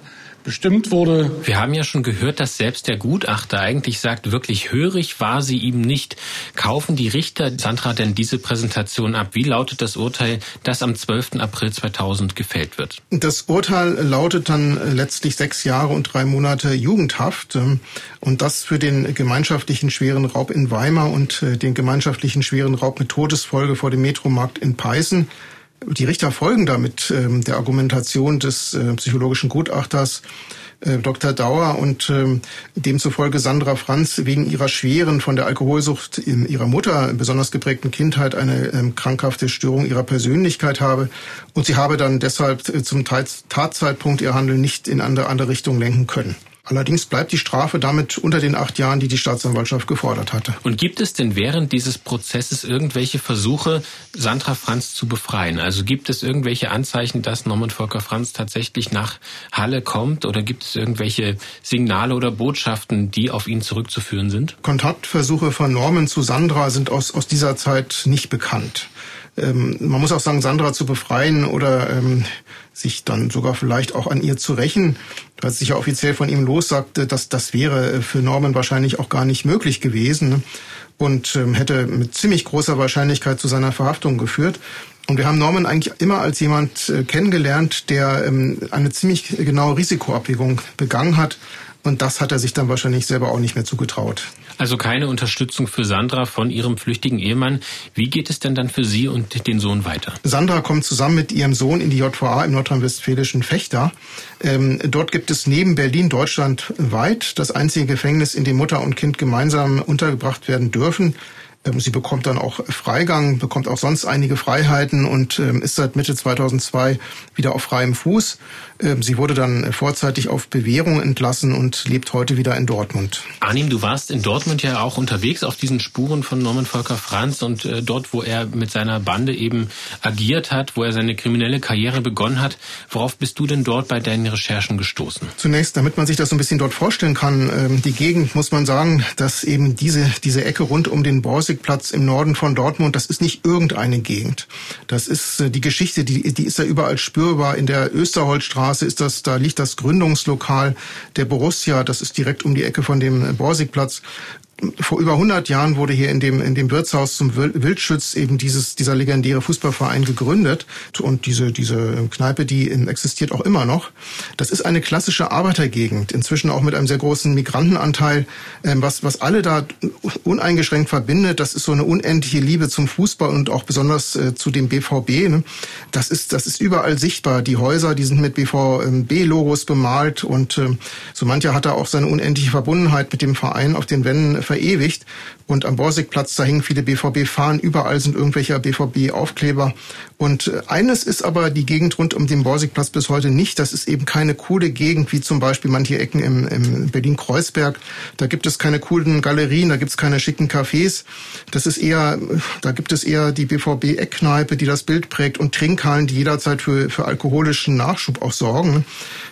bestimmt wurde. Wir haben ja schon gehört, dass selbst der Gutachter eigentlich sagt, wirklich hörig war sie ihm nicht. Kaufen die Richter Sandra denn diese Präsentation ab? Wie lautet das Urteil, das am 12. April 2000 gefällt wird? Das Urteil lautet dann letztlich sechs Jahre und drei Monate Jugendhaft. Ähm, und das für den gemeinschaftlichen schweren Raub in Weimar und äh, den gemeinschaftlichen schweren Raub mit Todesfolge vor dem Metromarkt in Peißen. Die Richter folgen damit ähm, der Argumentation des äh, psychologischen Gutachters äh, Dr. Dauer und ähm, demzufolge Sandra Franz wegen ihrer schweren, von der Alkoholsucht in ihrer Mutter besonders geprägten Kindheit eine ähm, krankhafte Störung ihrer Persönlichkeit habe und sie habe dann deshalb äh, zum Tatzeitpunkt ihr Handeln nicht in eine andere Richtung lenken können. Allerdings bleibt die Strafe damit unter den acht Jahren, die die Staatsanwaltschaft gefordert hatte. Und gibt es denn während dieses Prozesses irgendwelche Versuche, Sandra Franz zu befreien? Also gibt es irgendwelche Anzeichen, dass Norman Volker Franz tatsächlich nach Halle kommt? Oder gibt es irgendwelche Signale oder Botschaften, die auf ihn zurückzuführen sind? Kontaktversuche von Norman zu Sandra sind aus, aus dieser Zeit nicht bekannt ähm, man muss auch sagen, Sandra zu befreien oder ähm, sich dann sogar vielleicht auch an ihr zu rächen, weil sich ja offiziell von ihm lossagte, dass das wäre für Norman wahrscheinlich auch gar nicht möglich gewesen ne? und ähm, hätte mit ziemlich großer Wahrscheinlichkeit zu seiner Verhaftung geführt. Und wir haben Norman eigentlich immer als jemand äh, kennengelernt, der ähm, eine ziemlich genaue Risikoabwägung begangen hat. Und das hat er sich dann wahrscheinlich selber auch nicht mehr zugetraut. Also keine Unterstützung für Sandra von ihrem flüchtigen Ehemann. Wie geht es denn dann für Sie und den Sohn weiter? Sandra kommt zusammen mit ihrem Sohn in die JVA im nordrhein-westfälischen Fechter. Ähm, dort gibt es neben Berlin deutschlandweit das einzige Gefängnis, in dem Mutter und Kind gemeinsam untergebracht werden dürfen. Ähm, sie bekommt dann auch Freigang, bekommt auch sonst einige Freiheiten und ähm, ist seit Mitte 2002 wieder auf freiem Fuß. Ähm, sie wurde dann vorzeitig auf Bewährung entlassen und lebt heute wieder in Dortmund. Arnim, du warst in Dortmund ja auch unterwegs auf diesen Spuren von Norman Volker Franz und äh, dort, wo er mit seiner Bande eben agiert hat, wo er seine kriminelle Karriere begonnen hat. Worauf bist du denn dort bei deinen Recherchen gestoßen? Zunächst, damit man sich das so ein bisschen dort vorstellen kann, die Gegend, muss man sagen, dass eben diese, diese Ecke rund um den Borsig Musikplatz im Norden von Dortmund, das ist nicht irgendeine Gegend. Das ist äh, die Geschichte, die, die ist ja überall spürbar. In der Österholzstraße ist das, da liegt das Gründungslokal der Borussia. Das ist direkt um die Ecke von dem Borsigplatz vor über 100 Jahren wurde hier in dem, in dem Wirtshaus zum Wildschütz eben dieses, dieser legendäre Fußballverein gegründet. Und diese, diese Kneipe, die existiert auch immer noch. Das ist eine klassische Arbeitergegend, inzwischen auch mit einem sehr großen Migrantenanteil. Ähm, was, was alle da uneingeschränkt verbindet, das ist so eine unendliche Liebe zum Fußball und auch besonders äh, zu dem BVB. Ne? Das ist, das ist überall sichtbar. Die Häuser, die sind mit BVB-Logos bemalt und äh, so mancher hat da auch seine unendliche Verbundenheit mit dem Verein auf den Wänden verewigt. Und am Borsigplatz, da hängen viele BVB-Fahnen, überall sind irgendwelche BVB-Aufkleber. Und äh, eines ist aber die Gegend rund um den Borsigplatz bis heute nicht. Das ist eben keine coole Gegend, wie zum Beispiel manche Ecken im, im Berlin-Kreuzberg. Da gibt es keine coolen Galerien, da gibt es keine schicken Cafés. Das ist eher, da gibt es eher die BVB-Eckkneipe, die das Bild prägt und Trinkhallen, die jederzeit für, für alkoholischen Nachschub auch sorgen.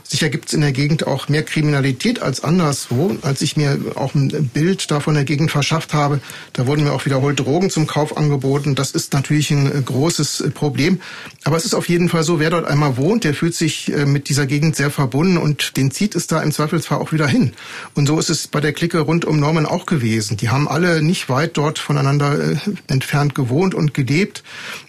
Sicher gibt es in der Gegend auch mehr Kriminalität als anderswo. Als ich mir auch ein Bild da von der Gegend verschafft habe, da wurden mir auch wiederholt Drogen zum Kauf angeboten. Das ist natürlich ein großes Problem. Aber es ist auf jeden Fall so, wer dort einmal wohnt, der fühlt sich äh, mit dieser Gegend sehr verbunden und den zieht es da im Zweifelsfall auch wieder hin. Und so ist es bei der Clique rund um Norman auch gewesen. Die haben alle nicht weit dort voneinander äh, entfernt gewohnt und gelebt.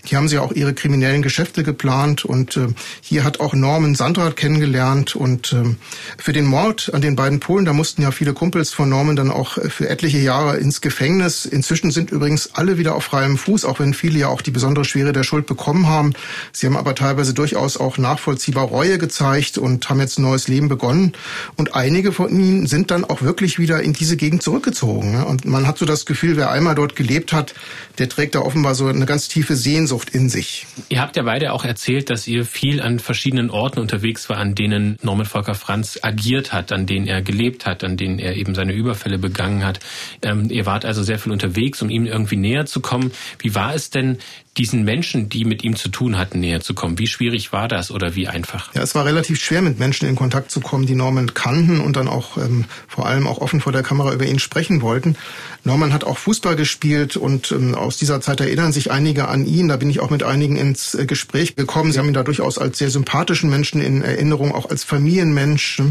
Hier haben sie auch ihre kriminellen Geschäfte geplant und äh, hier hat auch Norman Sandra kennengelernt. Und ähm, für den Mord an den beiden Polen, da mussten ja viele Kumpels von Norman dann auch äh, für etliche Jahre ins Gefängnis. Inzwischen sind übrigens alle wieder auf freiem Fuß, auch wenn viele ja auch die besondere Schwere der Schuld bekommen haben. Sie haben aber teilweise durchaus auch nachvollziehbar Reue gezeigt und haben jetzt ein neues Leben begonnen. Und einige von ihnen sind dann auch wirklich wieder in diese Gegend zurückgezogen. Und man hat so das Gefühl, wer einmal dort gelebt hat, der trägt da offenbar so eine ganz tiefe Sehnsucht in sich. Ihr habt ja beide auch erzählt, dass ihr viel an verschiedenen Orten unterwegs war, an denen Norman Volker Franz agiert hat, an denen er gelebt hat, an denen er eben seine Überfälle begangen hat. Ähm, ihr wart also sehr viel unterwegs, um ihm irgendwie näher zu kommen. Wie war es denn, diesen Menschen, die mit ihm zu tun hatten, näher zu kommen? Wie schwierig war das oder wie einfach? Ja, es war relativ schwer, mit Menschen in Kontakt zu kommen, die Norman kannten und dann auch ähm, vor allem auch offen vor der Kamera über ihn sprechen wollten. Norman hat auch Fußball gespielt und ähm, aus dieser Zeit erinnern sich einige an ihn. Da bin ich auch mit einigen ins äh, Gespräch gekommen. Sie haben ihn da durchaus als sehr sympathischen Menschen in Erinnerung, auch als Familienmensch.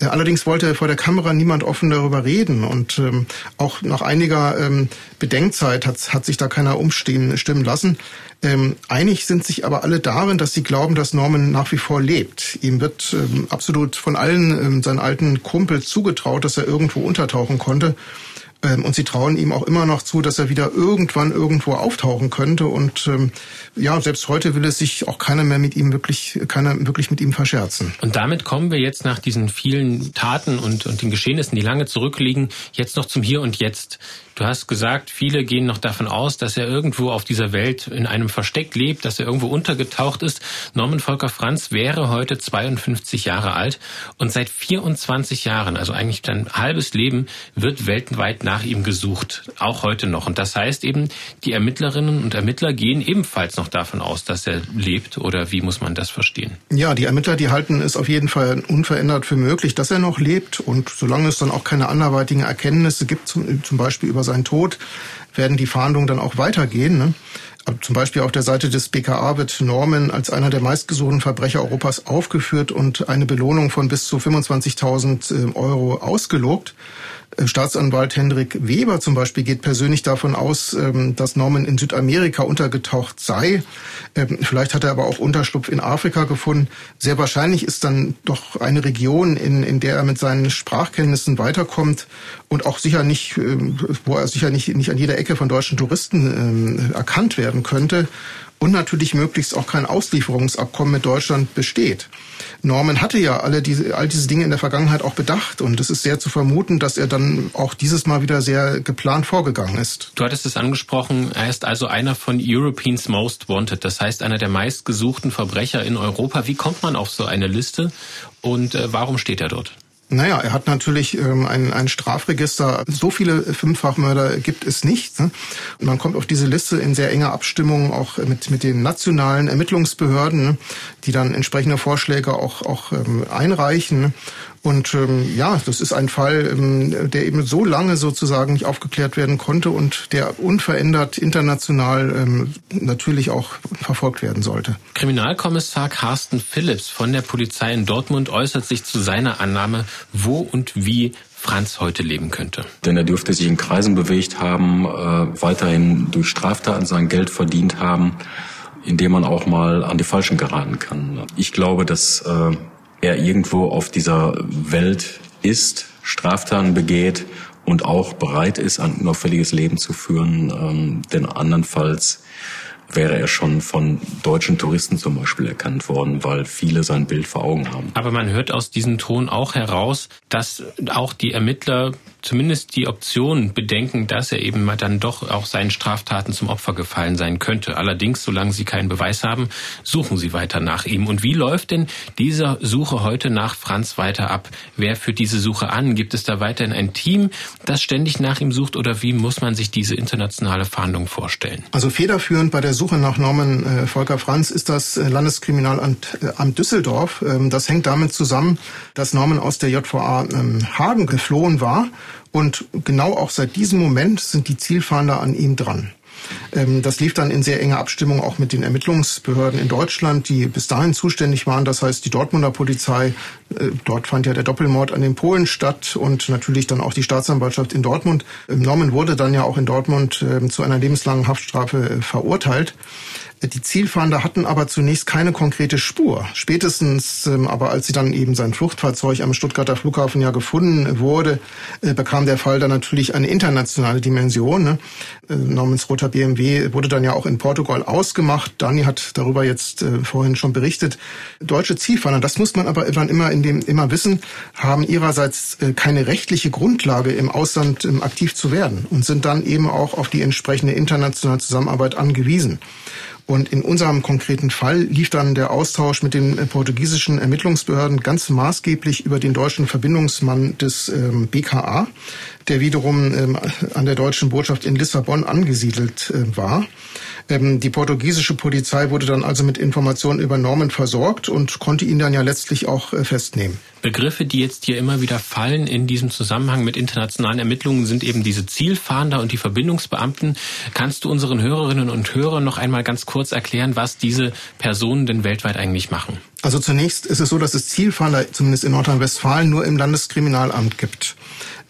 Äh, allerdings wollte vor der Kamera niemand offen darüber reden und ähm, auch nach einiger ähm, Bedenkzeit hat, hat sich da keiner umstehen stimmen lassen. Ähm, einig sind sich aber alle darin, dass sie glauben, dass Norman nach wie vor lebt. Ihm wird ähm, absolut von allen ähm, seinen alten Kumpels zugetraut, dass er irgendwo untertauchen konnte. Ähm, und sie trauen ihm auch immer noch zu, dass er wieder irgendwann irgendwo auftauchen könnte. Und ähm, ja, selbst heute will es sich auch keiner mehr mit ihm wirklich, keiner wirklich mit ihm verscherzen. Und damit kommen wir jetzt nach diesen vielen Taten und, und den Geschehnissen, die lange zurückliegen, jetzt noch zum Hier und Jetzt. Du hast gesagt, viele gehen noch davon aus, dass er irgendwo auf dieser Welt in einem Versteck lebt, dass er irgendwo untergetaucht ist. Norman Volker Franz wäre heute 52 Jahre alt und seit 24 Jahren, also eigentlich sein halbes Leben, wird weltweit nach ihm gesucht, auch heute noch. Und das heißt eben, die Ermittlerinnen und Ermittler gehen ebenfalls noch davon aus, dass er lebt oder wie muss man das verstehen? Ja, die Ermittler, die halten es auf jeden Fall unverändert für möglich, dass er noch lebt und solange es dann auch keine anderweitigen Erkenntnisse gibt, zum, Beispiel über seinen Tod werden die Fahndungen dann auch weitergehen. Ne? Zum Beispiel auf der Seite des BKA wird Norman als einer der meistgesuchten Verbrecher Europas aufgeführt und eine Belohnung von bis zu 25.000 äh, Euro ausgelobt. Staatsanwalt Hendrik Weber zum Beispiel geht persönlich davon aus, ähm, dass Norman in Südamerika untergetaucht sei. Ähm, vielleicht hat er aber auch Unterschlupf in Afrika gefunden. Sehr wahrscheinlich ist dann doch eine Region, in, in der er mit seinen Sprachkenntnissen weiterkommt und auch sicher nicht, ähm, wo er sicher nicht, nicht an jeder Ecke von deutschen Touristen erkannt werden könnte und natürlich möglichst auch kein Auslieferungsabkommen mit Deutschland besteht. Norman hatte ja alle diese, all diese Dinge in der Vergangenheit auch bedacht und es ist sehr zu vermuten, dass er dann auch dieses Mal wieder sehr geplant vorgegangen ist. Du hattest es angesprochen, er ist also einer von Europeans Most Wanted, das heißt einer der meistgesuchten Verbrecher in Europa. Wie kommt man auf so eine Liste und äh, warum steht er dort? Naja, er hat natürlich ähm, ein, ein Strafregister. So viele Fünffachmörder gibt es nicht. Ne? Und man kommt auf diese Liste in sehr enger Abstimmung auch mit, mit den nationalen Ermittlungsbehörden, ne? die dann entsprechende Vorschläge auch, auch ähm, einreichen. Und ähm, ja, das ist ein Fall, ähm, der eben so lange sozusagen nicht aufgeklärt werden konnte und der unverändert international ähm, natürlich auch verfolgt werden sollte. Kriminalkommissar Carsten Phillips von der Polizei in Dortmund äußert sich zu seiner Annahme, wo und wie Franz heute leben könnte. Denn er dürfte sich in Kreisen bewegt haben, äh, weiterhin durch Straftaten sein Geld verdient haben, indem man auch mal an die Falschen geraten kann. Ich glaube, dass äh, er irgendwo auf dieser Welt ist, Straftaten begeht und auch bereit ist, ein unauffälliges Leben zu führen. Ähm, denn andernfalls wäre er schon von deutschen Touristen zum Beispiel erkannt worden, weil viele sein Bild vor Augen haben. Aber man hört aus diesem Ton auch heraus, dass auch die Ermittler zumindest die Option bedenken, dass er eben dann doch auch seinen Straftaten zum Opfer gefallen sein könnte. Allerdings, solange sie keinen Beweis haben, suchen sie weiter nach ihm. Und wie läuft denn diese Suche heute nach Franz weiter ab? Wer führt diese Suche an? Gibt es da weiterhin ein Team, das ständig nach ihm sucht oder wie muss man sich diese internationale Fahndung vorstellen? Also federführend bei der Suche nach Norman äh, Volker Franz ist das äh, Landeskriminalamt äh, Düsseldorf. Ähm, das hängt damit zusammen, dass Norman aus der JVA ähm, Hagen geflohen war und genau auch seit diesem Moment sind die Zielfahnder an ihm dran. Ähm, das lief dann in sehr enger Abstimmung auch mit den Ermittlungsbehörden in Deutschland, die bis dahin zuständig waren. Das heißt, die Dortmunder Polizei, dort fand ja der Doppelmord an den Polen statt und natürlich dann auch die Staatsanwaltschaft in Dortmund. Norman wurde dann ja auch in Dortmund ähm, zu einer lebenslangen Haftstrafe äh, verurteilt. Die Zielfahnder hatten aber zunächst keine konkrete Spur. Spätestens ähm, aber als sie dann eben sein Fluchtfahrzeug am Stuttgarter Flughafen ja gefunden wurde, äh, bekam der Fall dann natürlich eine internationale Dimension. Ne? Äh, Normans roter BMW wurde dann ja auch in Portugal ausgemacht. Dani hat darüber jetzt äh, vorhin schon berichtet. Deutsche Zielfahnder, das muss man aber immer in dem immer wissen, haben ihrerseits äh, keine rechtliche Grundlage im Ausland ähm, aktiv zu werden und sind dann eben auch auf die entsprechende internationale Zusammenarbeit angewiesen. Und in unserem konkreten Fall lief dann der Austausch mit den äh, portugiesischen Ermittlungsbehörden ganz maßgeblich über den deutschen Verbindungsmann des ähm, BKA, der wiederum ähm, an der deutschen Botschaft in Lissabon angesiedelt äh, war. Ähm, die portugiesische Polizei wurde dann also mit Informationen über Norman versorgt und konnte ihn dann ja letztlich auch äh, festnehmen. Begriffe, die jetzt hier immer wieder fallen in diesem Zusammenhang mit internationalen Ermittlungen, sind eben diese Zielfahnder und die Verbindungsbeamten. Kannst du unseren Hörerinnen und Hörern noch einmal ganz kurz erklären, was diese Personen denn weltweit eigentlich machen? Also zunächst ist es so, dass es Zielfahnder zumindest in Nordrhein-Westfalen nur im Landeskriminalamt gibt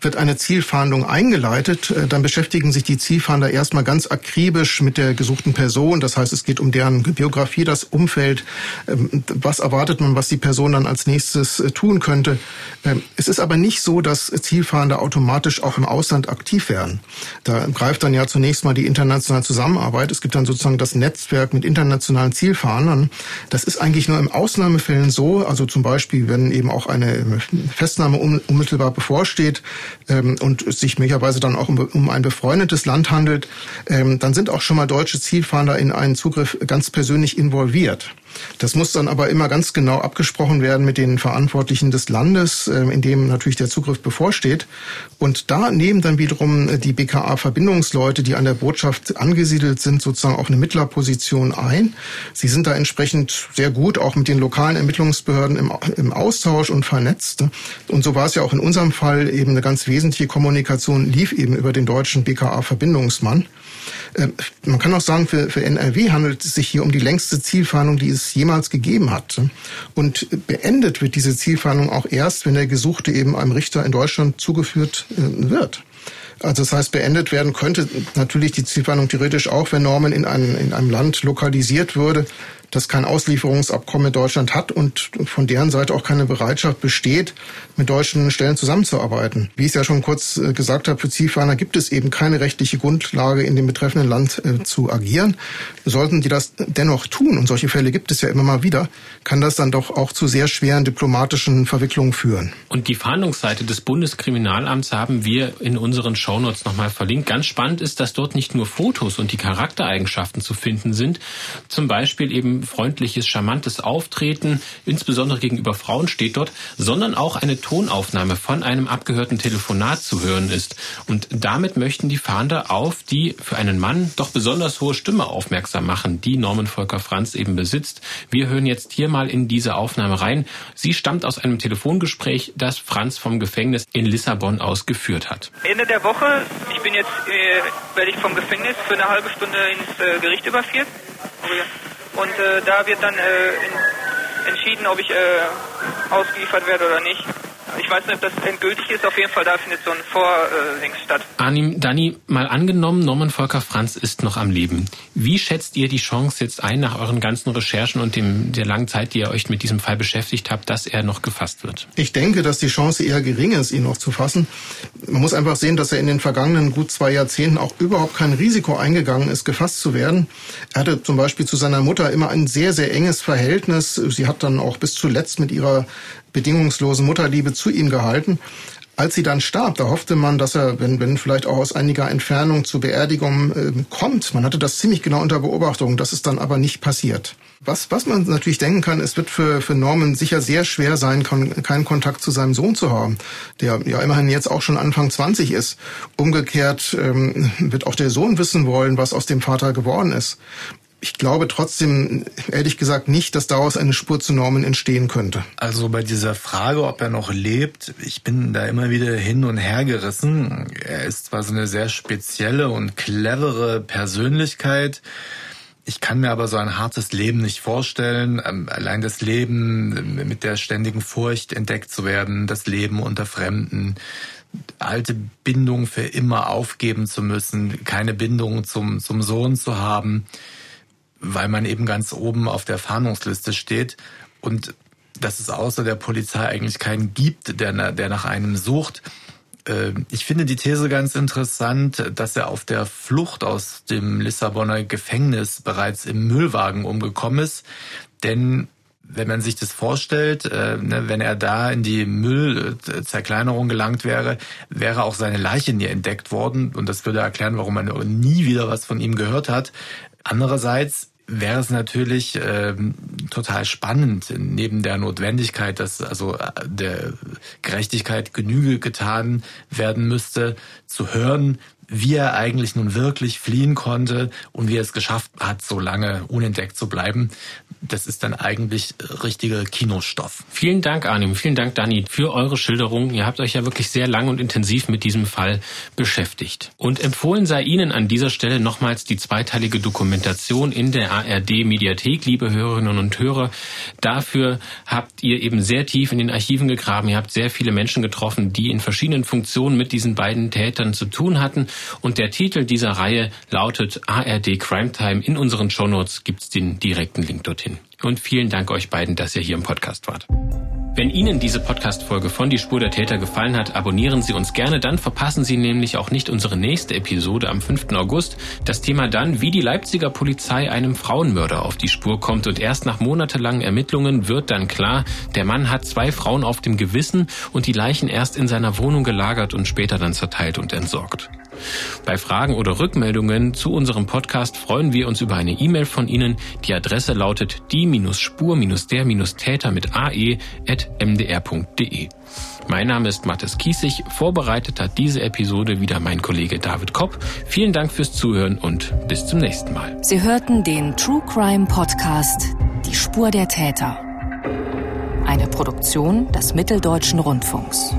wird eine Zielfahndung eingeleitet, äh, dann beschäftigen sich die Zielfahnder erstmal ganz akribisch mit der gesuchten Person. Das heißt, es geht um deren Biografie, das Umfeld. Ähm, was erwartet man, was die Person dann als nächstes äh, tun könnte? Ähm, es ist aber nicht so, dass Zielfahnder automatisch auch im Ausland aktiv werden. Da greift dann ja zunächst mal die internationale Zusammenarbeit. Es gibt dann sozusagen das Netzwerk mit internationalen Zielfahndern. Das ist eigentlich nur im Ausnahmefällen so, also zum Beispiel, wenn eben auch eine Festnahme unmittelbar bevorsteht, ähm, und es sich möglicherweise dann auch um, um ein befreundetes Land handelt, ähm, dann sind auch schon mal deutsche Zielfahnder in einen Zugriff ganz persönlich involviert. Das muss dann aber immer ganz genau abgesprochen werden mit den Verantwortlichen des Landes, äh, in dem natürlich der Zugriff bevorsteht. Und da nehmen dann wiederum äh, die BKA-Verbindungsleute, die an der Botschaft angesiedelt sind, sozusagen auch eine Mittlerposition ein. Sie sind da entsprechend sehr gut auch mit den lokalen Ermittlungsbehörden im, im Austausch und vernetzt. Und so war es ja auch in unserem Fall eben eine ganz wesentliche Kommunikation lief eben über den deutschen BKA-Verbindungsmann. Ähm, man kann auch sagen, für, für NRW handelt es sich hier um die längste Zielfahndung, die es jemals gegeben hat. Und beendet wird diese Zielfahndung auch erst, wenn der Gesuchte eben einem Richter in Deutschland zugeführt äh, wird. Also das heißt, beendet werden könnte natürlich die Zielfahndung theoretisch auch, wenn Normen in einem, in einem Land lokalisiert würde, das kein Auslieferungsabkommen mit Deutschland hat und von deren Seite auch keine Bereitschaft besteht, mit deutschen Stellen zusammenzuarbeiten. Wie ich es ja schon kurz äh, gesagt habe, für Zielfahnder gibt es eben keine rechtliche Grundlage, in dem betreffenden Land äh, zu agieren. Sollten die das dennoch tun, und solche Fälle gibt es ja immer mal wieder, kann das dann doch auch zu sehr schweren diplomatischen Verwicklungen führen. Und die Fahndungsseite des Bundeskriminalamts haben wir in unseren Shownotes nochmal verlinkt. Ganz spannend ist, dass dort nicht nur Fotos und die Charaktereigenschaften zu finden sind, zum Beispiel eben freundliches, charmantes Auftreten, insbesondere gegenüber Frauen steht dort, sondern auch eine Tonaufnahme von einem abgehörten Telefonat zu hören ist. Und damit möchten die Fahnder auf die für einen Mann doch besonders hohe Stimme aufmerksam machen, die Norman Volker Franz eben besitzt. Wir hören jetzt hier mal in diese Aufnahme rein. Sie stammt aus einem Telefongespräch, das Franz vom Gefängnis in Lissabon aus geführt hat. Ende der Woche, ich bin jetzt, äh, werde ich vom Gefängnis für eine halbe Stunde ins äh, Gericht überführt. Und äh, da wird dann äh, entschieden, ob ich äh, ausgeliefert werde oder nicht. Ich weiß nicht, ob das endgültig ist. Auf jeden Fall, da findet so ein Vordings statt. Anim, Dani, mal angenommen, Norman Volker Franz ist noch am Leben. Wie schätzt ihr die Chance jetzt ein, nach euren ganzen Recherchen und dem, der langen Zeit, die ihr euch mit diesem Fall beschäftigt habt, dass er noch gefasst wird? Ich denke, dass die Chance eher gering ist, ihn noch zu fassen. Man muss einfach sehen, dass er in den vergangenen gut zwei Jahrzehnten auch überhaupt kein Risiko eingegangen ist, gefasst zu werden. Er hatte zum Beispiel zu seiner Mutter immer ein sehr, sehr enges Verhältnis. Sie hat dann auch bis zuletzt mit ihrer bedingungslosen Mutterliebe zu ihm gehalten. Als sie dann starb, da hoffte man, dass er, wenn, wenn vielleicht auch aus einiger Entfernung zur Beerdigung äh, kommt. Man hatte das ziemlich genau unter Beobachtung. Das ist dann aber nicht passiert. Was, was man natürlich denken kann, es wird für, für Norman sicher sehr schwer sein, keinen Kontakt zu seinem Sohn zu haben, der ja immerhin jetzt auch schon Anfang 20 ist. Umgekehrt ähm, wird auch der Sohn wissen wollen, was aus dem Vater geworden ist. Ich glaube trotzdem, ehrlich gesagt, nicht, dass daraus eine Spur zu Norman entstehen könnte. Also bei dieser Frage, ob er noch lebt, ich bin da immer wieder hin und her gerissen. Er ist zwar so eine sehr spezielle und clevere Persönlichkeit, ich kann mir aber so ein hartes Leben nicht vorstellen. Ähm, allein das Leben mit der ständigen Furcht entdeckt zu werden, das Leben unter Fremden, alte Bindung für immer aufgeben zu müssen, keine Bindung zum, zum Sohn zu haben, weil man eben ganz oben auf der Fahndungsliste steht und dass es außer der Polizei eigentlich keinen gibt, der, der nach einem sucht. Ähm, ich finde die These ganz interessant, dass er auf der Flucht aus dem Lissabonner Gefängnis bereits im Müllwagen umgekommen ist. Denn wenn man sich das vorstellt, äh, ne, wenn er da in die Müllzerkleinerung gelangt wäre, wäre auch seine Leiche nie entdeckt worden. Und das würde erklären, warum man nie wieder was von ihm gehört hat. Andererseits wäre es natürlich ähm, total spannend, neben der Notwendigkeit, dass also äh, der Gerechtigkeit Genüge getan werden müsste, zu hören, wie er eigentlich nun wirklich fliehen konnte und wie er es geschafft hat, so lange unentdeckt zu bleiben. Das ist dann eigentlich richtiger Kinostoff. Vielen Dank, Arnim. Vielen Dank, Dani, für eure Schilderung. Ihr habt euch ja wirklich sehr lang und intensiv mit diesem Fall beschäftigt. Und empfohlen sei Ihnen an dieser Stelle nochmals die zweiteilige Dokumentation in der ARD Mediathek, liebe Hörerinnen und Hörer. Dafür habt ihr eben sehr tief in den Archiven gegraben. Ihr habt sehr viele Menschen getroffen, die in verschiedenen Funktionen mit diesen beiden Tätern zu tun hatten. Und der Titel dieser Reihe lautet ARD Crime Time. In unseren Shownotes gibt es den direkten Link dorthin. Und vielen Dank euch beiden, dass ihr hier im Podcast wart. Wenn Ihnen diese Podcast-Folge von Die Spur der Täter gefallen hat, abonnieren Sie uns gerne, dann verpassen Sie nämlich auch nicht unsere nächste Episode am 5. August. Das Thema dann, wie die Leipziger Polizei einem Frauenmörder auf die Spur kommt und erst nach monatelangen Ermittlungen wird dann klar, der Mann hat zwei Frauen auf dem Gewissen und die Leichen erst in seiner Wohnung gelagert und später dann zerteilt und entsorgt. Bei Fragen oder Rückmeldungen zu unserem Podcast freuen wir uns über eine E-Mail von Ihnen. Die Adresse lautet die-spur-der-täter mit ae.mdr.de. Mein Name ist Mathis Kiesig. Vorbereitet hat diese Episode wieder mein Kollege David Kopp. Vielen Dank fürs Zuhören und bis zum nächsten Mal. Sie hörten den True Crime Podcast Die Spur der Täter. Eine Produktion des Mitteldeutschen Rundfunks.